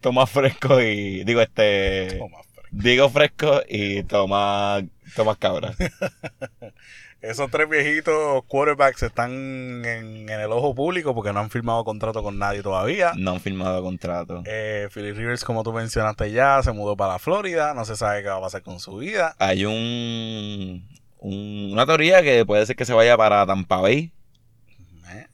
Tomás Fresco y. Digo, este. Tomás Fresco. Diego Fresco y Tomás, Tomás Cabra. Esos tres viejitos quarterbacks están en, en el ojo público porque no han firmado contrato con nadie todavía. No han firmado contrato. Eh, Philip Rivers, como tú mencionaste ya, se mudó para Florida. No se sabe qué va a pasar con su vida. Hay un, un- una teoría que puede ser que se vaya para Tampa Bay. Eh,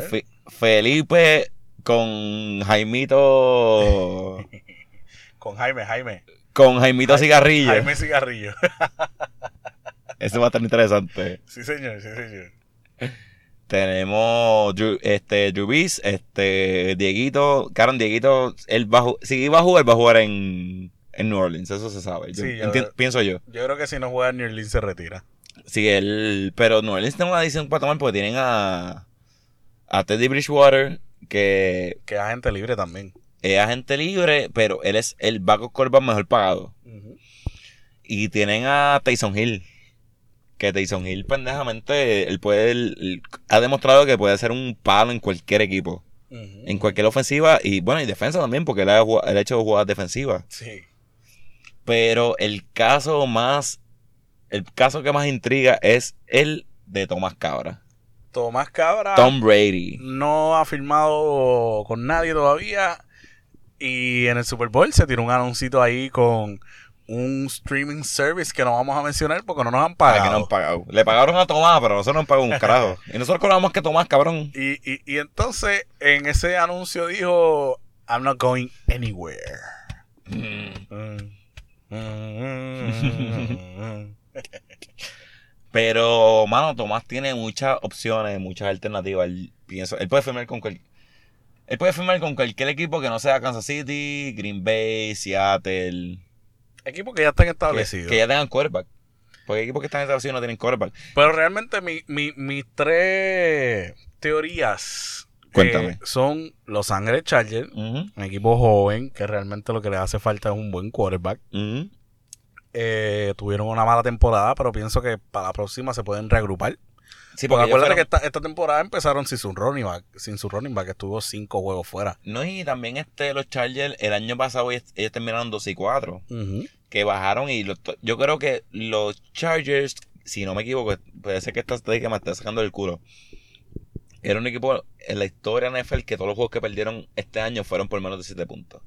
ver. Fe- Felipe con Jaimito. Con Jaime, Jaime. con Jaimito Cigarrillo. Jaime Cigarrillo. Eso va a estar interesante. sí, señor, sí, señor. Tenemos este, Brees, este, Dieguito. Caron, Dieguito, él va si iba a jugar, va a jugar en, en New Orleans, eso se sabe. Yo Sí, yo- entien- pienso yo. Yo creo que si no juega New Orleans se retira. Sí, él, pero New Orleans tiene una decisión para tomar porque tienen a, a Teddy Bridgewater, que Que es agente libre también. es agente libre, pero él es el backup quarterback mejor pagado. Y tienen a Tyson Hill. Que Tyson Hill, pendejamente, él puede, él- él ha demostrado que puede ser un palo en cualquier equipo. En cualquier ofensiva y bueno, y defensa también, porque él ha, él ha hecho jugadas defensivas. Sí. Pero el caso más, el caso que más intriga es el de Tomás Cabra. Tomás Cabra Tom Brady. no ha firmado con nadie todavía. Y en el Super Bowl se tiró un anuncito ahí con un streaming service que no vamos a mencionar porque no nos han pagado. que no han pagado. Le pagaron a Tomás, pero nosotros no han pagado un carajo. Y nosotros cobramos que Tomás, cabrón. Y, y, y entonces en ese anuncio dijo, I'm not going anywhere. Mm. Mm. Pero, mano, Tomás tiene muchas opciones, muchas alternativas. Él, pienso, él puede firmar con cual- él puede firmar con cualquier equipo que no sea Kansas City, Green Bay, Seattle. Equipos que ya están establecidos. que ya tengan quarterback. Porque equipos que están establecidos no tienen quarterback. Pero realmente mi, mi, mis tres teorías eh, Cuéntame. son Los Ángeles Chargers, un equipo joven que realmente lo que le hace falta es un buen quarterback. Eh, tuvieron una mala temporada, pero pienso que para la próxima se pueden reagrupar. Sí, porque porque que esta, esta temporada empezaron sin su running back, sin su running back, que estuvo cinco juegos fuera. No, y también este, los Chargers, el año pasado ellos, ellos terminaron 2 y 4. Que bajaron y los yo creo que los Chargers, si no me equivoco, puede ser que esta estadística me está sacando del culo. Era un equipo en la historia de NFL que todos los juegos que perdieron este año fueron por menos de 7 puntos.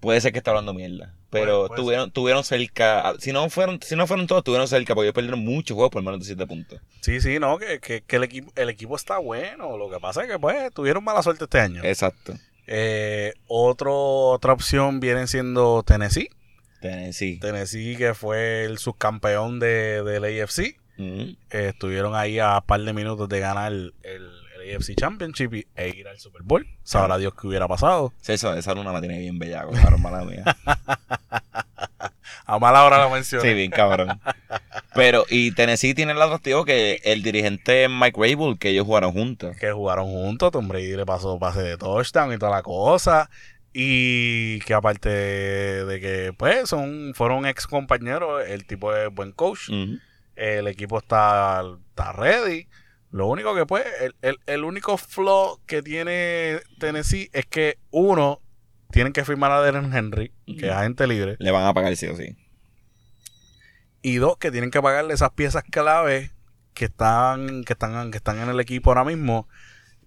Puede ser que está hablando mierda. Pero tuvieron, tuvieron cerca. Si no fueron, si no fueron todos, tuvieron cerca, porque ellos perdieron muchos juegos por menos de 7 puntos. Sí, sí, no, que, que, que el, equipo, el equipo está bueno. Lo que pasa es que pues tuvieron mala suerte este año. Exacto. Eh, otro, otra opción viene siendo Tennessee. Tennessee. Tennessee, que fue el subcampeón de, del AFC. Eh, estuvieron ahí a un par de minutos de ganar el, el- el AFC Championship y, e ir al Super Bowl. Sabrá Dios qué hubiera pasado. Sí, esa, esa luna me tiene bien bellaco, cabrón, mala mía. A mala hora lo mencioné. Sí, bien cabrón. Pero, y Tennessee tiene el atractivo que el dirigente Mike Rabel, que ellos jugaron juntos. Que jugaron juntos. Tom Brady le pasó pase de touchdown y toda la cosa. Y que aparte de que, pues, son, fueron ex compañeros, el tipo es buen coach. El equipo está, está ready. Lo único que, pues, el, el, el único flaw que tiene Tennessee es que, uno, tienen que firmar a Derren Henry, que es agente libre. Le van a pagar sí o sí. Y dos, que tienen que pagarle esas piezas clave que están, que están, que están en el equipo ahora mismo.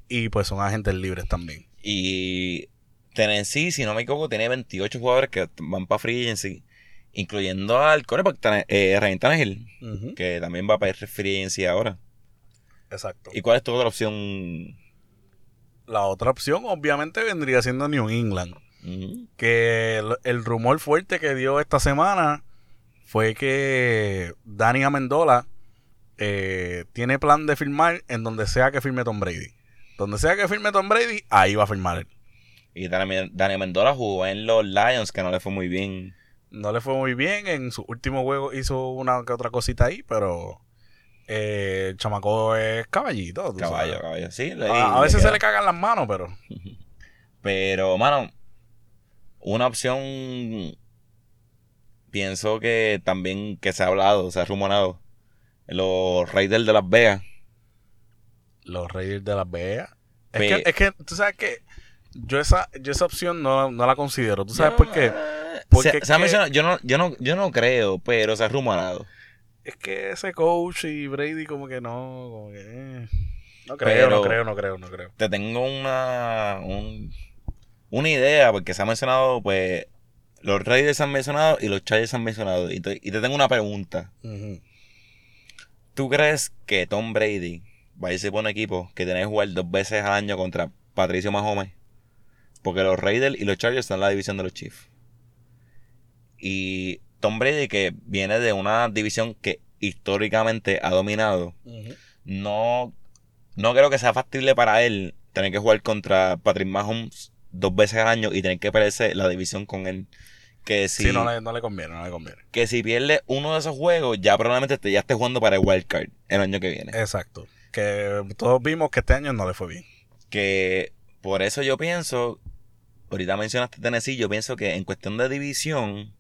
Y pues son agentes libres también. Y Tennessee, si no me equivoco, tiene 28 jugadores que van para Free Agency, incluyendo al coreback eh, Ryan Tannehill, que también va para Free Agency ahora. Exacto. ¿Y cuál es tu otra opción? La otra opción, obviamente, vendría siendo New England. Que el, el rumor fuerte que dio esta semana fue que Dani Amendola eh, tiene plan de firmar en donde sea que firme Tom Brady. Donde sea que firme Tom Brady, ahí va a firmar él. Y Dani Dani Mendola jugó en los Lions, que no le fue muy bien. No le fue muy bien. En su último juego hizo una que otra cosita ahí, pero eh, el chamaco es caballito. tú Caballo, sabes. caballo. Sí, le- A, veces queda. se le cagan las manos, pero Pero, mano, una opción pienso que también que se ha hablado, se ha rumorado. Los Raiders de Las Vegas. los Raiders de Las Vegas. Es que, es que, tú sabes que yo esa, yo esa opción no, no la considero. ¿Tú sabes por qué? Se- Porque se ha que- yo, no, yo, no, yo no creo, pero se ha rumorado. Es que ese coach y Brady como que no, como que... eh. No creo, no creo, no creo, no creo. Te tengo una, un- una idea, porque se ha mencionado, pues, los Raiders se han mencionado y los Chargers se han mencionado. Y te, y te tengo una pregunta. ¿Tú crees que Tom Brady va a irse por un equipo que tiene que jugar dos veces al año contra Patricio Mahomes? Porque los Raiders y los Chargers están en la división de los Chiefs. Y Tom Brady, que viene de una división que históricamente ha dominado, no no creo que sea factible para él tener que jugar contra Patrick Mahomes dos veces al año y tener que perderse la división con él. Que si, Sí, no le, no le conviene, no le conviene. que si pierde uno de esos juegos, ya probablemente te, ya esté jugando para el wild card el año que viene. Exacto. Que todos vimos que este año no le fue bien. Que por eso yo pienso, ahorita mencionaste Tennessee, yo pienso que en cuestión de división,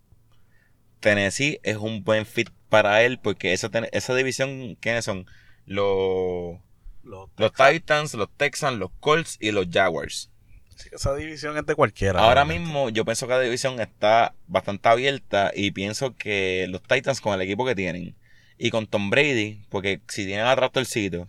Tennessee es un buen fit para él, porque esa, esa división, ¿quiénes son? Los, Los- los Titans, los Texans, los Colts y los Jaguars. sí, esa división es de cualquiera. Ahora realmente. mismo yo pienso que la división está bastante abierta y pienso que los Titans con el equipo que tienen y con Tom Brady, porque si tienen torcido,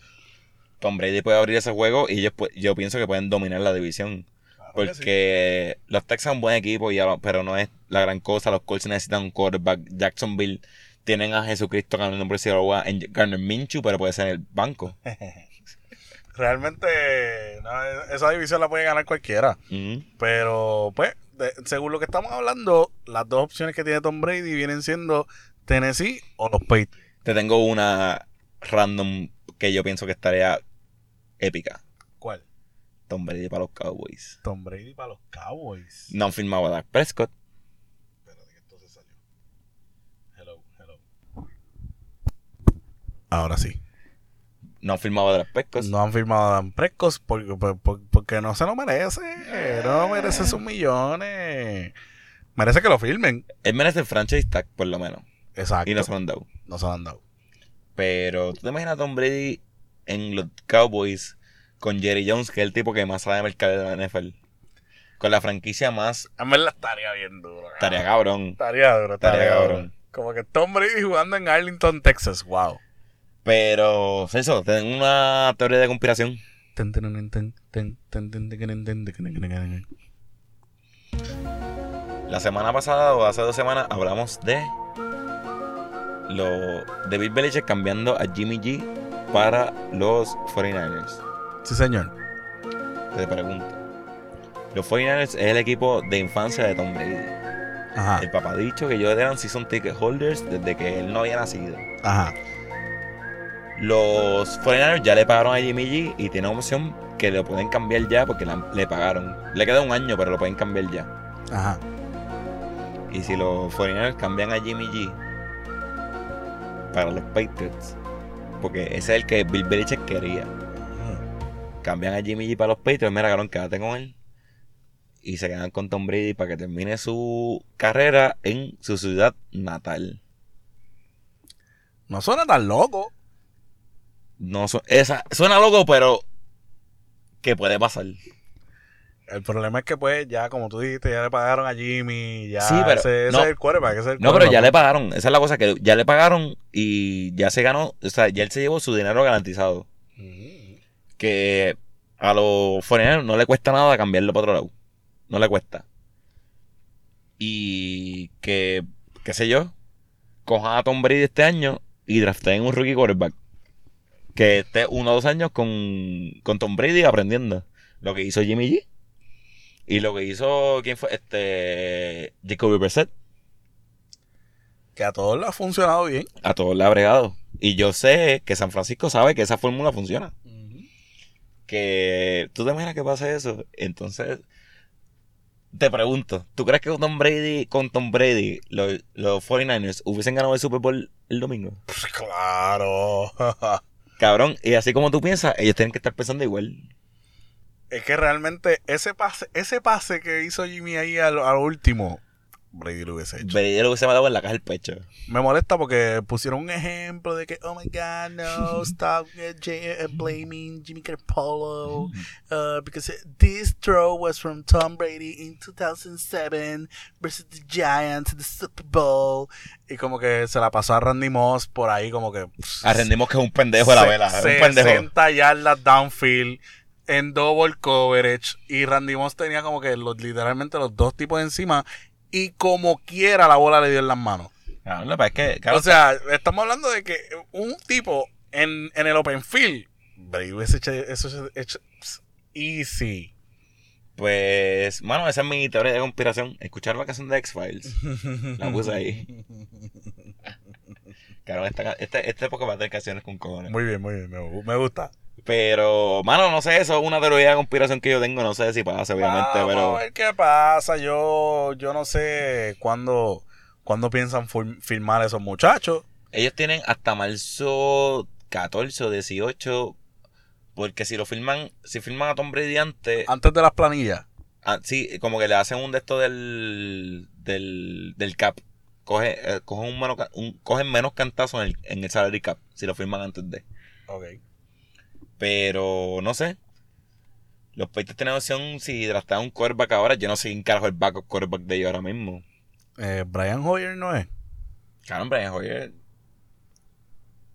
Tom Brady puede abrir ese juego y ellos, pu- yo pienso que pueden dominar la división. Sí. Porque los Texans son un buen equipo, ya, pero no es la gran cosa. Los Colts necesitan un quarterback. Jacksonville tienen a Jesucristo ganando por si en Garner Minshew, pero puede ser en el banco. Realmente, no, esa división la puede ganar cualquiera. Ujú. Pero, pues, de- según lo que estamos hablando, las dos opciones que tiene Tom Brady vienen siendo Tennessee o los Patriots. Te tengo una random que yo pienso que estaría épica. ¿Cuál? Tom Brady para los Cowboys. Tom Brady para los Cowboys. No han firmado a Dak Prescott. Espérate que esto se salió. Hello, hello. Ahora sí. No han firmado a Dak Prescott. No han firmado a Dan Prescott porque, por- por- porque no se lo merece. No merece sus millones. Merece que lo firmen. Él merece el franchise tag, por lo menos. Exacto. Y no se lo han dado. No se lo han dado. Pero tú te imaginas a Tom Brady en los Cowboys con Jerry Jones, que es el tipo que más sabe mercar de la NFL. Con la franquicia más. A mí la estaría bien dura. Estaría cabrón. Estaría duro. estaría cabrón. Como que Tom Brady jugando en Arlington, Texas. Wow. Pero, eso, tengo una teoría de conspiración. La semana pasada o hace dos semanas hablamos de lo de Bill Belichick cambiando a Jimmy G para los 49ers. Sí, señor. Te pregunto. Los 49ers es el equipo de infancia de Tom Brady. Ajá. El papá ha dicho que ellos eran season ticket holders desde que él no había nacido. Ajá. Los 49ers ya le pagaron a Jimmy G y tienen opción que lo pueden cambiar ya porque la- le pagaron. Le queda un año, pero lo pueden cambiar ya. Ajá. Y si los 49ers cambian a Jimmy G para los Patriots, porque ese es el que Bill Belichick quería. Cambian a Jimmy G para los Patriots, mira, cabrón, quédate con él. Y se quedan con Tom Brady para que termine su carrera en su ciudad natal. No suena tan loco. No su- esa, suena loco, pero ¿qué puede pasar? El problema es que, pues, ya como tú dijiste, ya le pagaron a Jimmy. Ya Sí, pero ese, ese no. es el quarterback. ese es el No, pero ya le pagaron. Esa es la cosa que ya le pagaron y ya se ganó. O sea, ya él se llevó su dinero garantizado. Mm. Que a los foreigners no le cuesta nada cambiarlo para otro lado. No le cuesta. Y que, qué sé yo, cojan a Tom Brady este año y drafteen un rookie quarterback. Que esté uno o dos años con, con Tom Brady aprendiendo. Lo que hizo Jimmy G. Y lo que hizo, ¿quién fue? Este, Jacoby Brissett. Que a todos le ha funcionado bien. A todos le ha bregado. Y yo sé que San Francisco sabe que esa fórmula funciona. Que tú te imaginas que pase eso. Entonces, te pregunto, ¿tú crees que con Tom Brady, con Tom Brady, los, los 49ers hubiesen ganado el Super Bowl el domingo? Pues claro. Cabrón, y así como tú piensas, ellos tienen que estar pensando igual. es que realmente ese pase, ese pase que hizo Jimmy ahí al, al último, Brady lo hubiese hecho. Brady lo hubiese matado en la caja del pecho. Me molesta porque pusieron un ejemplo de que, oh my god, no, stop uh, J- uh, blaming Jimmy Garoppolo uh, because this throw was from Tom Brady in 2007 versus the Giants in the Super Bowl. Y como que se la pasó a Randy Moss por ahí, como que. Arrendimos que es un pendejo de la vela. Es un pendejo. 60 yardas downfield en double coverage. Y Randy Moss tenía como que los, literalmente los dos tipos encima. Y como quiera la bola le dio en las manos. Es que, O sea, estamos hablando de que un tipo en, en el open field, Brady hubiese hecho eso hecho easy. pues, mano, esa es mi teoría de conspiración. Escuchar la canción de X-Files. La puse ahí. Cabrón, esta, esta, esta época va a tener canciones con cojones. Muy bien, muy bien, me, me gusta. Pero, mano, no sé, eso es una teoría de conspiración que yo tengo, no sé si pasa, obviamente, Vamos pero... a ver qué pasa. Yo, yo no sé cuándo, cuándo piensan filmar esos muchachos. Ellos tienen hasta marzo 14 o 18, porque si lo filman, si filman a Tom Brady antes, Antes de las planillas. ah, sí, como que le hacen un de esto del, del, del cap. Coge, eh, cogen, un menos, ca- un- cogen menos cantazos en el, en el salary cap, si lo filman antes de. Ok. Pero, no sé. Los Patriots tienen opción si draftan un quarterback ahora. Yo no sé quién carajo el backup quarterback de ellos ahora mismo. Eh, Brian Hoyer no es. Cabrón, Brian Hoyer.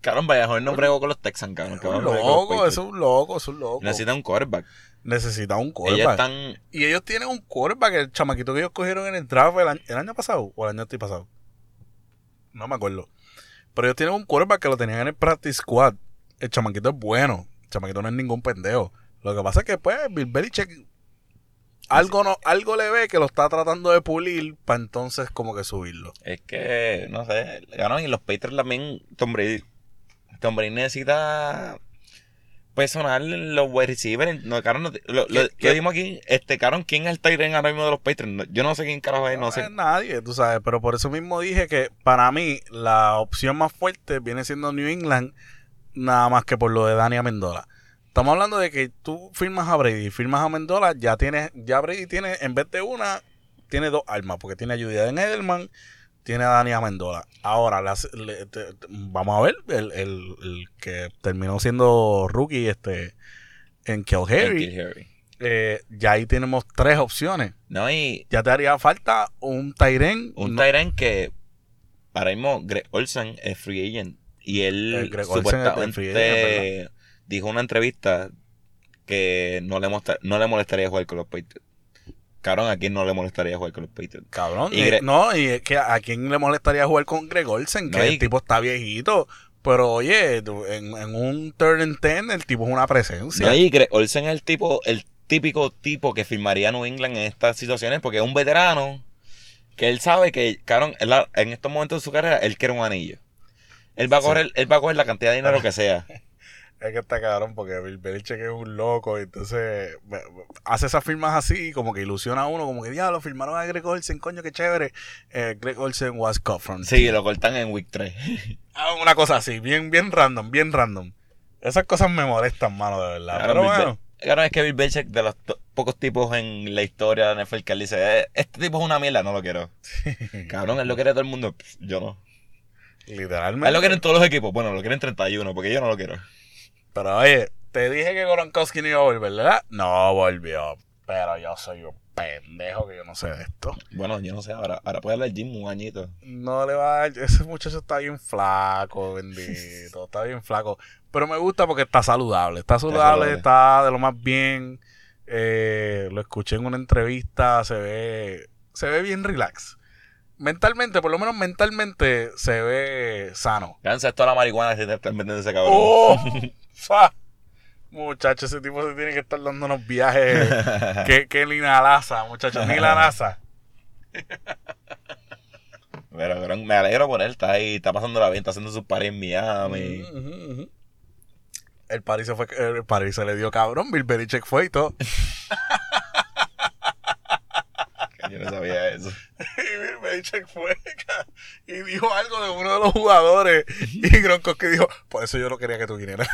Cabrón, Brian Hoyer no bregó con los Texans, cabrón. Es un loco, es un loco, es un loco. Necesitan un quarterback. Necesita un quarterback. están. Y ellos tienen un quarterback, el chamaquito que ellos cogieron en el draft el año, el año pasado o el año pasado. No me acuerdo. Pero ellos tienen un quarterback que lo tenían en el practice squad. El chamaquito es bueno. Chamaquito no es ningún pendejo. Lo que pasa es que, pues, Bill Belichick algo, no, algo le ve que lo está tratando de pulir para entonces como que subirlo. Es que, no sé. Cabrón, y los Patriots también. Tom Brady. Tom Brady necesita. Personal los wide receivers. No, cabrón, no- lo, lo, ¿Qué- lo dimos aquí. Este, cabrón, ¿quién es el Tyrant ahora mismo de los Patriots? No, yo no sé quién carajo es, no sé. es nadie, tú sabes. Pero por eso mismo dije que para mí la opción más fuerte viene siendo New England, nada más que por lo de Dani Amendola. Estamos hablando de que tú firmas a Brady, firmas a Amendola, ya tienes, ya Brady tiene, en vez de una, tiene dos armas, porque tiene a Julian Edelman, tiene a Dani Amendola. Ahora, las- le- te- te- vamos a ver, el, el- el que terminó siendo rookie este en Kill Harry, Kill Harry. eh, ya ahí tenemos tres opciones. No, y Ya te haría falta un Tyren. un no- Tyrant que. Ahora mismo, Greg Olsen es free agent. Y él el supuestamente dijo en una entrevista que no le, no le molestaría jugar con los Patriots. Cabrón, ¿a quién no le molestaría jugar con los Patriots? Cabrón. Y eh, no, y es que a quién le molestaría jugar con Greg Olsen, que No, y- el tipo está viejito. Pero oye, en, en un turn and ten, el tipo es una presencia. No, y Greg Olsen es el tipo, el típico tipo que firmaría New England en estas situaciones porque es un veterano que él sabe que, cabrón, él en estos momentos de su carrera, él quiere un anillo. Él va a Sí. coger, él va a coger la cantidad de dinero que sea. Es que está cabrón porque Bill Belichick es un loco y entonces hace esas firmas así como que ilusiona a uno, como que diablo, firmaron a Greg Olsen, coño, qué chévere. Eh, Greg Olsen was cut from Sí, lo cortan en week 3. Ah, Una cosa así, bien, bien random, bien random. Esas cosas me molestan, mano, de verdad. Claro, Pero Bill bueno, Claro, es que Bill Belichick, de los pocos tipos en la historia de la NFL que él dice, "Eh, este tipo es una mierda, no lo quiero. Cabrón, él lo quiere todo el mundo, yo no. Literalmente. Él lo quieren todos los equipos, bueno, lo quieren 31, porque yo no lo quiero. Pero oye, te dije que Gronkowski no iba a volver, ¿verdad? No volvió. Pero yo soy un pendejo que yo no sé de esto. Bueno, yo no sé, ahora, ahora puede hablar Jim un añito. No le va a dar. Ese muchacho está bien flaco, bendito. Está bien flaco. Pero me gusta porque está saludable. Está saludable, saludable. está de lo más bien. Eh, lo escuché en una entrevista. Se ve. Se ve bien relax. Mentalmente, por lo menos mentalmente, se ve sano. Cansa toda la marihuana que te están vendiendo ese cabrón. ¡Oh! Fa. Muchacho, ese tipo se tiene que estar dando unos viajes. que, que ni la NASA, muchachos, ni la NASA. Pero cabrón, me alegro por él, está ahí, está pasando la bien, está haciendo sus pares en Miami. El París se fue, el París se le dio cabrón, Bill Belichick fue y todo. Yo no sabía eso. Y Belichick fue y dijo algo de uno de los jugadores. Y Gronkowski dijo, por eso yo no quería que tú vinieras.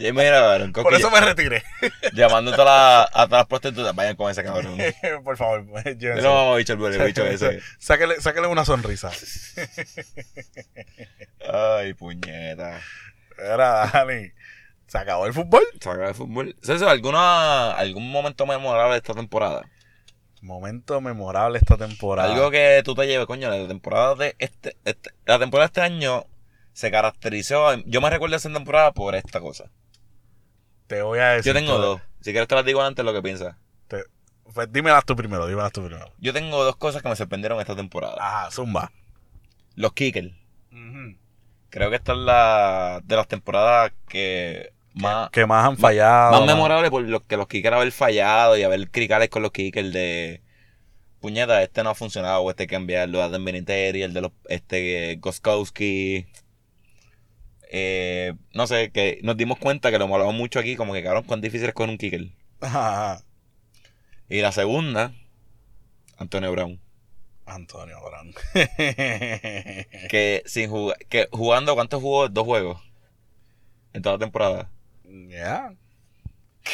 Y ahí mira, cabrón, Por eso me retiré. llamando a todas las, a todas las prostitutas, vayan con ese cabrón. por favor, Yo llévense. no vamos a bicho el bicho ese. Sáquele, sáquele una sonrisa. Ay, puñeta. Era, Dani. Se acabó el fútbol. Saca de fútbol. César, ¿alguna, ¿algún momento memorable de esta temporada? Momento memorable esta temporada. Algo que tú te lleves, coño, la temporada de este, este- la temporada de este año se caracterizó, yo me recuerdo esa temporada por esta cosa. Te voy a decir. Yo tengo dos. Si quieres te las digo antes lo que piensas. Te- pues dímelas tú primero, dímelas tú primero. Yo tengo dos cosas que me sorprendieron esta temporada. Ajá, zumba. Los kickers. Creo que esta es la de las temporadas que más, Que más han fallado. más memorable por lo que los kickers haber fallado y haber cricales con los kickers de puñeta, este no ha funcionado, o este hay que cambiarlo, Adam Vinatieri, el de los este Goskowski. eh, no sé, que nos dimos cuenta que lo hablamos mucho aquí, como que cabrón, cuán difícil es con un kicker. Ajá. Y la segunda, Antonio Brown. Antonio Brown. Que sin jugar, que jugando, ¿cuántos jugó? Dos juegos. En toda la temporada. Ya.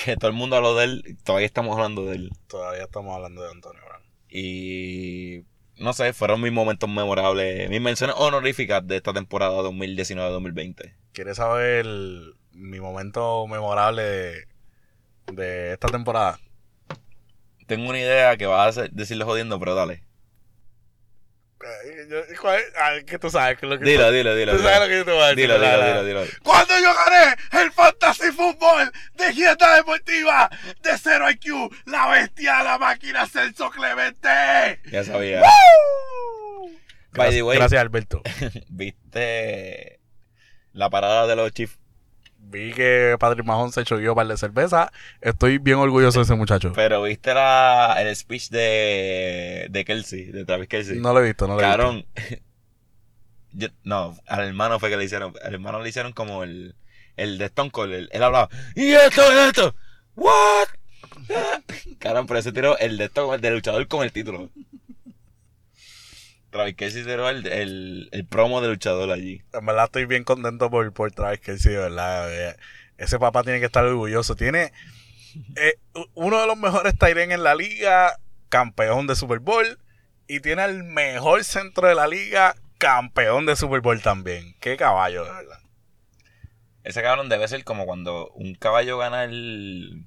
Que todo el mundo habló de él, todavía estamos hablando de él. Todavía estamos hablando de Antonio Brown. Y no sé, fueron mis momentos memorables, mis menciones honoríficas de esta temporada 2019-2020. ¿Quieres saber mi momento memorable de, de esta temporada? Tengo una idea que vas a decirle jodiendo, pero dale. Eh, yo- ¿cuál es? Ah, que tú sabes que lo que Dilo, dilo, dilo. Tú dilo. sabes lo que yo te voy a decir. Dilo, dilo, dilo, dilo. Cuando yo gané el Fantasy Fútbol de Gieta Deportiva de Cero IQ, la bestia, la máquina Celso Clemente. Ya sabía. ¡Woo! By the way. Gracias, Alberto. ¿Viste la parada de los Chiefs? Vi que Padre Mahón se echó un par de cerveza. Estoy bien orgulloso de ese muchacho. Pero viste la, el speech de, de Kelsey, de Travis Kelsey. No lo he visto, no lo he visto. Yo- no, al hermano fue que le hicieron. Al hermano le hicieron como el, el de Stone Cold. el- él hablaba. ¡Y esto, y esto! ¿What? Cabrón, pero ese tiró el de esto, el de luchador con el título. Travis Kelsey tiró el, el, el promo de luchador allí. En verdad estoy bien contento por, por Travis Kelsey, de verdad. Ese papá tiene que estar orgulloso. Tiene eh, uno de los mejores Tyren en la liga, campeón de Super Bowl. Y tiene el mejor centro de la liga, campeón de Super Bowl también. Qué caballo, de verdad. Ese cabrón debe ser como cuando un caballo gana el.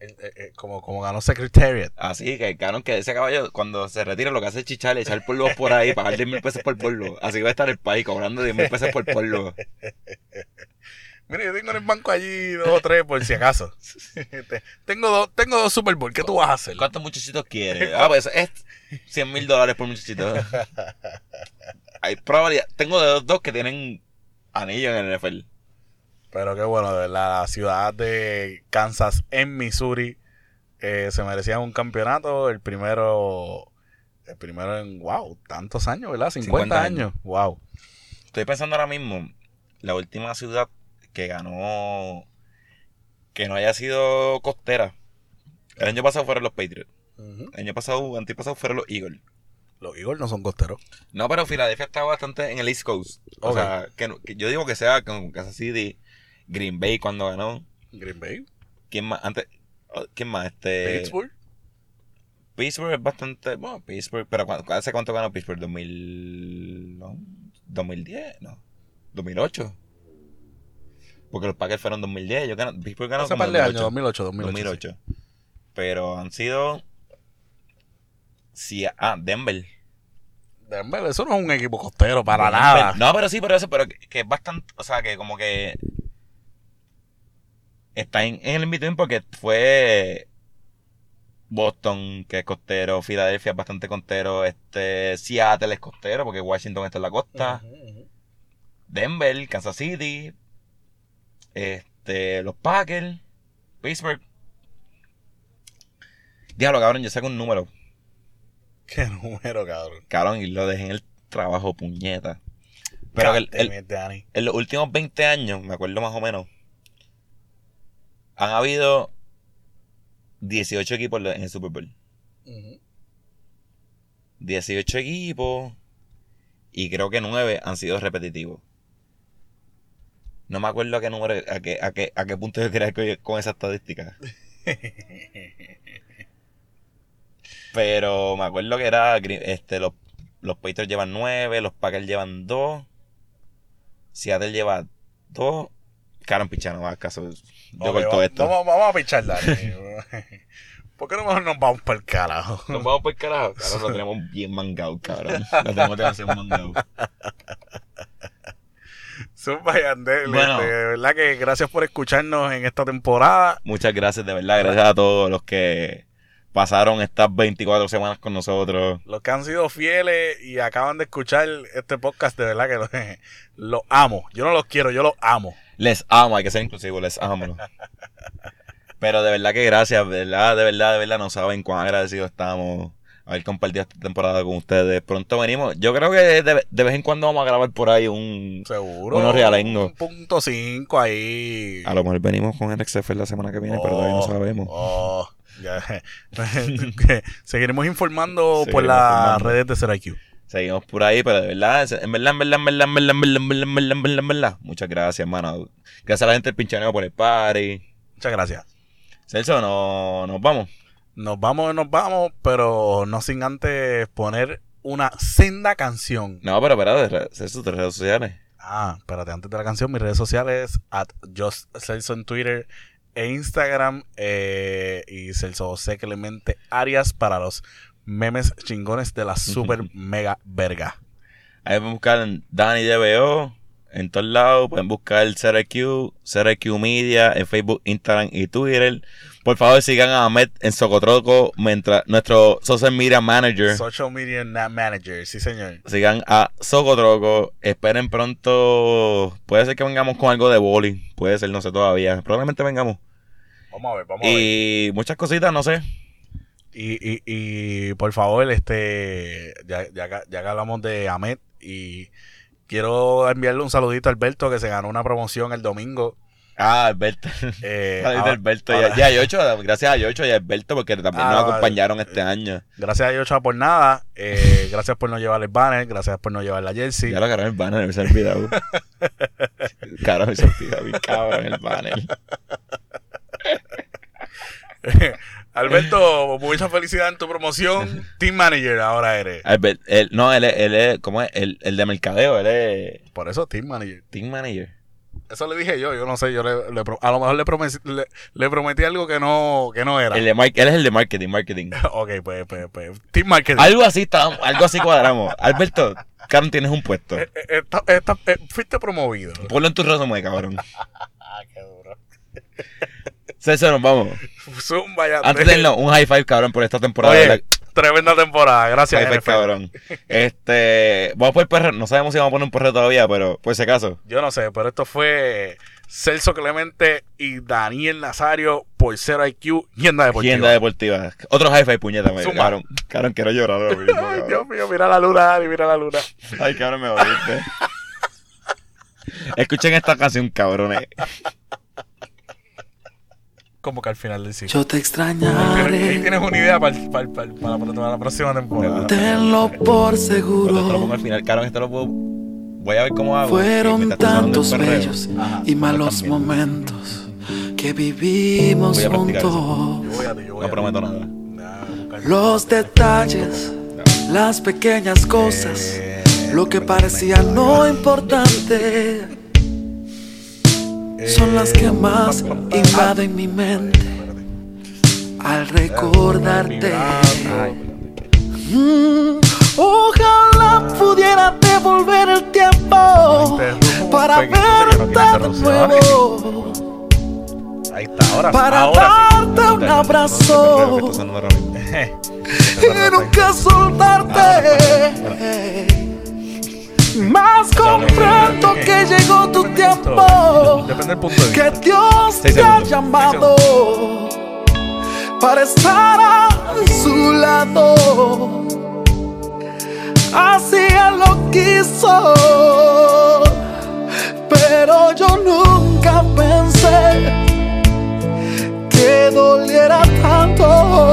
El- eh, eh, como, como ganó Secretariat. Así que, cabrón, que ese caballo cuando se retira lo que hace es chichar, echar polvo por ahí, pagar 10 mil pesos por polvo. Así va a estar el país cobrando 10 mil pesos por polvo. Mira, yo tengo en el banco allí dos o tres por si acaso. Te- tengo, dos, tengo dos Super Bowl. ¿Qué tú vas a hacer? ¿Cuántos muchachitos quieres? Ah, pues es 100 mil dólares por muchachito. Hay probabilidad. Tengo de dos, dos que tienen anillo en el NFL. Pero qué bueno, de la ciudad de Kansas en Missouri eh, se merecían un campeonato. El primero, el primero en, wow, tantos años, ¿verdad? 50, 50 años. Wow. Estoy pensando ahora mismo, la última ciudad que ganó, que no haya sido costera. El año pasado fueron los Patriots. El año pasado, antipasado fueron los Eagles. Los Eagles no son costeros. No, pero Filadelfia está bastante en el East Coast. O sea, que yo digo que sea con Kansas City, Green Bay cuando ganó. Green Bay, ¿Quién más? Antes, oh, ¿Quién más? Este, Pittsburgh. Pittsburgh es bastante. Bueno, Pittsburgh. Pero ¿cu- ¿hace cuánto ganó Pittsburgh? ¿2000, no? ¿2010? No. ¿2008? Porque los Packers fueron 2010. Yo gané, Pittsburgh ganó Hace como par de años, 2008. 2008, 2008. 2008. Pero han sido. Sí, ah, Denver. sí. Denver, eso no es un equipo costero para Denver. nada. No, pero sí, pero eso, pero que, que es bastante. O sea, que como que. Está en, en el in-between porque fue. Boston, que es costero, Filadelfia es bastante costero, este, Seattle es costero, porque Washington está en la costa. Denver, Kansas City, este, los Packers, Pittsburgh. Diablo, cabrón, yo saco un número, Qué número, cabrón. cabrón, y lo dejé en el trabajo, puñeta. Pero el- el- en los últimos 20 años, me acuerdo más o menos, han habido 18 equipos en el Super Bowl. Ujú. 18 equipos y creo que 9 han sido repetitivos. No me acuerdo a qué número, a qué, a qué, a qué punto yo quería con, esa estadística. Pero me acuerdo que era este los, los Patriots llevan 9, los Packers llevan 2, Seattle lleva 2. Karen Pichano, no hagas caso. Yo Ok, corto va- esto. Vamos, vamos a pichar, Dani. ¿Por qué no mejor nos vamos para el carajo? Nos vamos por carajo. Cabrón, lo tenemos bien mangado, cabrón. Lo tenemos demasiado mangado. Zumba y Andel, Bueno. este, de verdad que gracias por escucharnos en esta temporada. Muchas gracias, de verdad. Gracias a todos los que pasaron estas 24 semanas con nosotros. Los que han sido fieles y acaban de escuchar este podcast, de verdad que los los amo. Yo no los quiero, yo los amo. Les amo, hay que ser inclusivos, les amo. Pero de verdad que gracias, de verdad, de verdad, de verdad, no saben cuán agradecidos estamos. haber compartido esta temporada con ustedes. Pronto venimos. Yo creo que de, de vez en cuando vamos a grabar por ahí un. Seguro. Unos realengos. Un punto cinco ahí. A lo mejor venimos con el XFL la semana que viene, pero todavía no Oh, sabemos. oh, ya. Seguiremos informando por las redes de SerIQ. Seguimos por ahí, pero de verdad, en verdad, en verdad, en verdad, en verdad, en verdad, en verdad, en verdad, en verdad, en verdad. Muchas gracias, hermano. Gracias a la gente del pinchaneo por el party. Muchas gracias. Celso, no, nos vamos. Nos vamos, nos vamos, pero no sin antes poner una senda canción. No, pero espérate, Celso, tus redes sociales. Ah, espérate, antes de la canción, mis redes sociales, at Just Celso en Twitter e Instagram, eh, y Celso José Clemente Arias para los memes chingones de la super mega verga. Ahí pueden buscar en Dani DBO en todos lados. Pueden buscar CRQ, CRQ Media en Facebook, Instagram y Twitter. Por favor, sigan a Ahmed en Socotroco, mientras nuestro social media manager. Social Media Na- Manager, sí señor. Sigan a Socotroco. Esperen pronto. Puede ser que vengamos con algo de bowling. Puede ser, no sé todavía. Probablemente vengamos. Vamos a ver, vamos a ver. Y muchas cositas, no sé. Y, y, y por favor, este, ya, ya, ya que hablamos de Ahmed, y quiero enviarle un saludito a Alberto que se ganó una promoción el domingo. Ah, Alberto. Eh, Saludito a ahora- Alberto. ahora- Y a Yocho. Gracias a Yocho y a Alberto porque también Ah, nos no, acompañaron este año. Gracias a Yocha por nada. eh, gracias por no llevar el banner. Gracias por no llevar la jersey. Ya lo agarré el banner, me se olvidado. Carajo, me se olvidado, mi cabrón, el banner. Alberto, mucha felicidad en tu promoción. Team Manager ahora eres. Albert, él, no, él es, él es, ¿cómo es? El, el de mercadeo, él es Por eso Team Manager. team manager. Eso le dije yo. Yo no sé. Yo le, a lo mejor le prometí, le, le prometí algo que no, que no era. El de mar- él es el de marketing, marketing. ok, pues, pues, pues. Team Marketing. Algo así estábamos, algo así cuadramos. Alberto, Karen, tienes un puesto. Eh, eh, esta- esta- eh, fuiste promovido. Ponlo en tu resumen, cabrón. Ah, qué duro. César, nos vamos. Zumba ya. Antes de un high five, cabrón, por esta temporada. de Oye, la- tremenda temporada. Gracias, NFL. cabrón. Este, vamos por el perro. No sabemos si vamos a poner un perro todavía, pero por si acaso. Yo no sé, pero esto fue Celso Clemente y Daniel Nazario por Cero IQ, Yenda Deportiva. Tienda deportiva. Otro high five, puñeta, me cabrón. Cabrón, quiero llorar mismo, Ay. Dios mío, mira la luna, Dani, mira la luna. Ay, cabrón, me jodiste. Escuchen esta canción, cabrones. Como que al final del ciclo. Yo te Ahí extrañaré, tienes una idea para, para, para, para, para la próxima temporada. tenlo por Esto lo pongo seguro. al final. Cabrón, esto lo puedo. Voy a ver cómo hago. Fueron tantos bellos Ajá. y malos momentos que vivimos Voy a juntos. Yo voy a ti, yo voy No a prometo nada. Buscar- Los detalles, las pequeñas cosas, Eh, lo que parecía no importante, son las que más invaden mi mente al recordarte. Mm, ojalá pudiera devolver el tiempo para verte de nuevo, Ahí está, ahora para darte un abrazo y nunca soltarte. Más comprendo que llegó tu tiempo, Depende del punto de vista. que Dios te ha llamado para estar a su lado. Así Él lo quiso, pero yo nunca pensé que doliera tanto.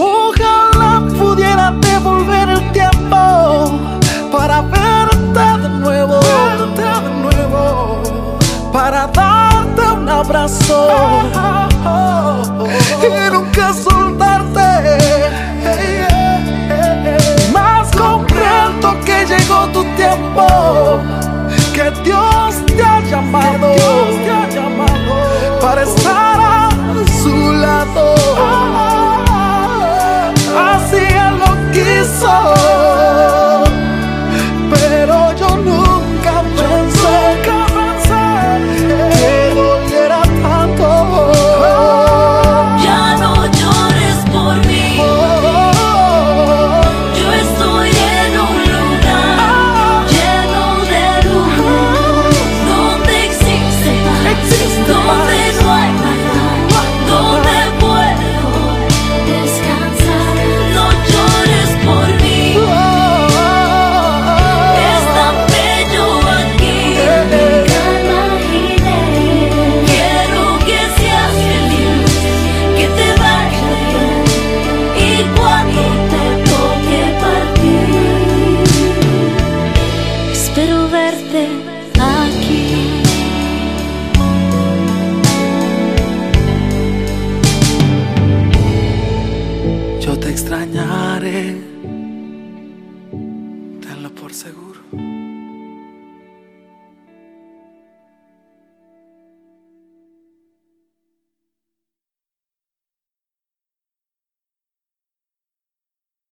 Ojalá pudiera devolver el tiempo para verte de nuevo, verte de nuevo, para darte un abrazo y nunca soltarte. Más comprendo que llegó tu tiempo, que Dios te ha llamado, para estar a su lado. soul.